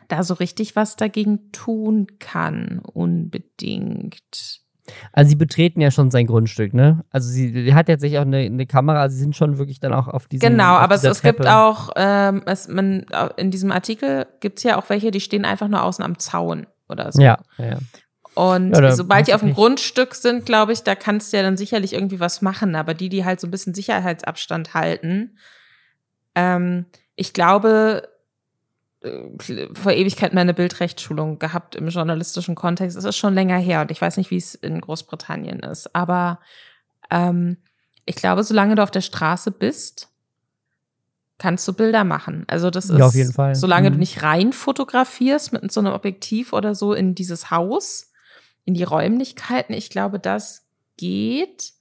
da so richtig was dagegen tun kann, unbedingt. Also sie betreten ja schon sein Grundstück, ne? Also sie, hat jetzt auch eine, eine, Kamera, sie sind schon wirklich dann auch auf diesem Genau, aber es, es gibt auch, ähm, es, man, in diesem Artikel gibt es ja auch welche, die stehen einfach nur außen am Zaun oder so. Ja, ja. Und ja, sobald die auf dem Grundstück sind, glaube ich, da kannst du ja dann sicherlich irgendwie was machen. Aber die, die halt so ein bisschen Sicherheitsabstand halten, ähm, ich glaube, äh, vor Ewigkeit meine Bildrechtsschulung gehabt im journalistischen Kontext. Es ist schon länger her und ich weiß nicht, wie es in Großbritannien ist. Aber ähm, ich glaube, solange du auf der Straße bist, kannst du Bilder machen. Also das ist, ja, auf jeden Fall. solange mhm. du nicht rein fotografierst mit so einem Objektiv oder so in dieses Haus, in die Räumlichkeiten, ich glaube, das geht.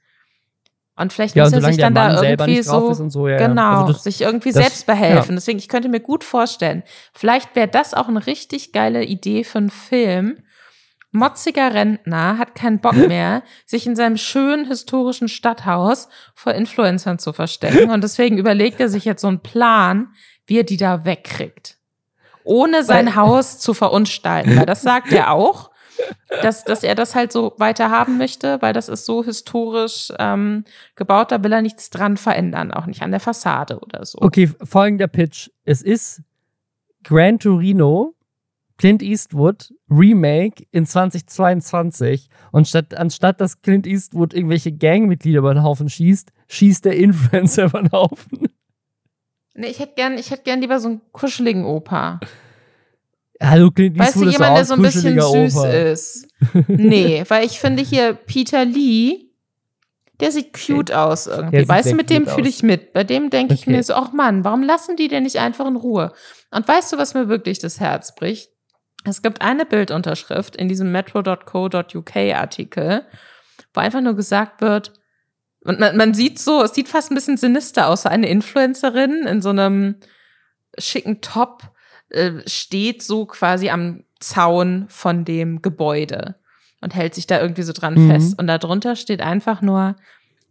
Und vielleicht ja, muss er sich dann da irgendwie so, so ja, genau, also das, sich irgendwie das, selbst behelfen. Ja. Deswegen, ich könnte mir gut vorstellen, vielleicht wäre das auch eine richtig geile Idee für einen Film. Motziger Rentner hat keinen Bock mehr, sich in seinem schönen historischen Stadthaus vor Influencern zu verstecken. Und deswegen überlegt er sich jetzt so einen Plan, wie er die da wegkriegt. Ohne sein Haus zu verunstalten. Weil das sagt er auch dass, dass er das halt so weiter haben möchte, weil das ist so historisch ähm, gebaut, da will er nichts dran verändern, auch nicht an der Fassade oder so. Okay, folgender Pitch. Es ist Gran Torino, Clint Eastwood Remake in 2022 und statt, anstatt dass Clint Eastwood irgendwelche Gangmitglieder über den Haufen schießt, schießt der Influencer über den Haufen. Nee, ich hätte gern, ich hätte gern lieber so einen kuscheligen Opa. Hallo Clint Weißt du, jemand, der so ein bisschen süß Opa. ist. Nee, weil ich finde hier Peter Lee, der sieht cute okay. aus irgendwie. Weißt du, mit dem fühle ich mit. Bei dem denke okay. ich mir so, ach Mann, warum lassen die denn nicht einfach in Ruhe? Und weißt du, was mir wirklich das Herz bricht? Es gibt eine Bildunterschrift in diesem metro.co.uk Artikel, wo einfach nur gesagt wird, und man, man sieht so, es sieht fast ein bisschen sinister aus, so eine Influencerin in so einem schicken Top äh, steht so quasi am Zaun von dem Gebäude und hält sich da irgendwie so dran mhm. fest. Und darunter steht einfach nur,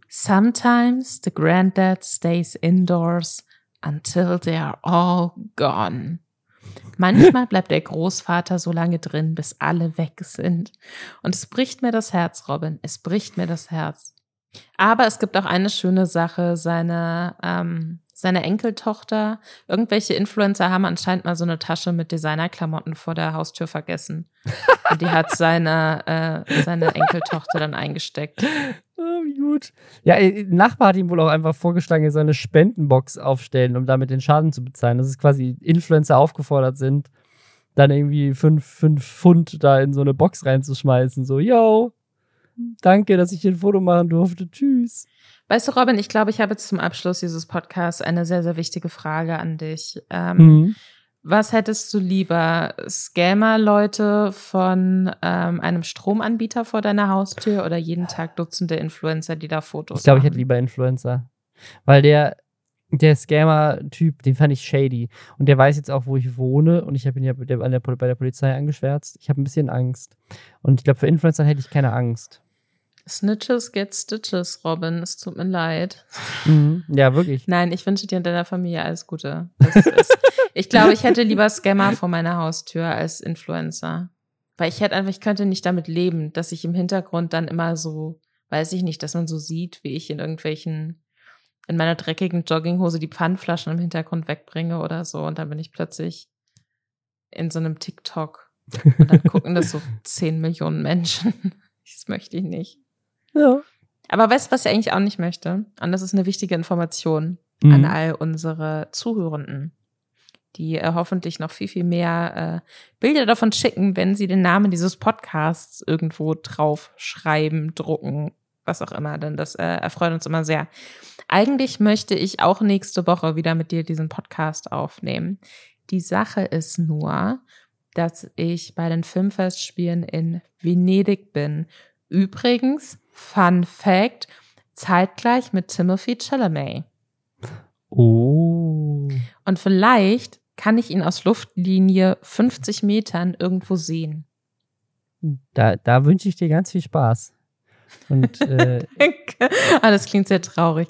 Sometimes the granddad stays indoors until they are all gone. Manchmal bleibt der Großvater so lange drin, bis alle weg sind. Und es bricht mir das Herz, Robin. Es bricht mir das Herz. Aber es gibt auch eine schöne Sache. Seine ähm, seine Enkeltochter, irgendwelche Influencer haben anscheinend mal so eine Tasche mit Designerklamotten vor der Haustür vergessen. Und die hat seine, äh, seine Enkeltochter dann eingesteckt. Oh, gut. Ja, ein Nachbar hat ihm wohl auch einfach vorgeschlagen, er soll eine Spendenbox aufstellen, um damit den Schaden zu bezahlen. Das ist quasi Influencer aufgefordert sind, dann irgendwie fünf, fünf Pfund da in so eine Box reinzuschmeißen. So, yo, danke, dass ich hier ein Foto machen durfte. Tschüss. Weißt du, Robin, ich glaube, ich habe jetzt zum Abschluss dieses Podcasts eine sehr, sehr wichtige Frage an dich. Ähm, mhm. Was hättest du lieber? Scammer-Leute von ähm, einem Stromanbieter vor deiner Haustür oder jeden Tag Dutzende Influencer, die da Fotos Ich glaube, ich hätte lieber Influencer. Weil der, der Scammer-Typ, den fand ich shady. Und der weiß jetzt auch, wo ich wohne. Und ich habe ihn ja bei der, bei der Polizei angeschwärzt. Ich habe ein bisschen Angst. Und ich glaube, für Influencer hätte ich keine Angst. Snitches get Stitches, Robin. Es tut mir leid. Mhm. Ja, wirklich. Nein, ich wünsche dir und deiner Familie alles Gute. Ist, ich glaube, ich hätte lieber Scammer vor meiner Haustür als Influencer. Weil ich hätte einfach, ich könnte nicht damit leben, dass ich im Hintergrund dann immer so, weiß ich nicht, dass man so sieht, wie ich in irgendwelchen, in meiner dreckigen Jogginghose die Pfandflaschen im Hintergrund wegbringe oder so. Und dann bin ich plötzlich in so einem TikTok. Und dann gucken das so 10 Millionen Menschen. Das möchte ich nicht. Ja. Aber weißt du, was ich eigentlich auch nicht möchte? Und das ist eine wichtige Information mhm. an all unsere Zuhörenden, die äh, hoffentlich noch viel, viel mehr äh, Bilder davon schicken, wenn sie den Namen dieses Podcasts irgendwo drauf schreiben, drucken, was auch immer. Denn das äh, erfreut uns immer sehr. Eigentlich möchte ich auch nächste Woche wieder mit dir diesen Podcast aufnehmen. Die Sache ist nur, dass ich bei den Filmfestspielen in Venedig bin. Übrigens, Fun Fact, zeitgleich mit Timothy Chalamet. Oh. Und vielleicht kann ich ihn aus Luftlinie 50 Metern irgendwo sehen. Da, da wünsche ich dir ganz viel Spaß. Und, äh, ah, das klingt sehr traurig.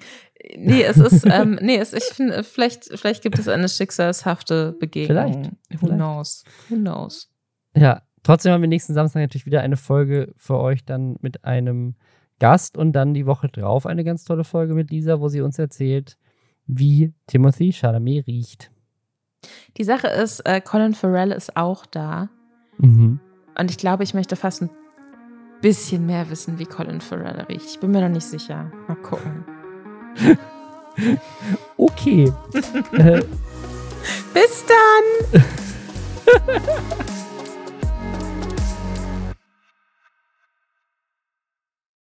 Nee, es ist, ähm, nee, es, ich finde, vielleicht, vielleicht gibt es eine schicksalshafte Begegnung. Vielleicht. Who knows? Who knows? Ja, trotzdem haben wir nächsten Samstag natürlich wieder eine Folge für euch dann mit einem Gast und dann die Woche drauf eine ganz tolle Folge mit Lisa, wo sie uns erzählt, wie Timothy Chalamet riecht. Die Sache ist, äh, Colin Farrell ist auch da. Mhm. Und ich glaube, ich möchte fast ein bisschen mehr wissen, wie Colin Farrell riecht. Ich bin mir noch nicht sicher. Mal gucken. okay. Bis dann!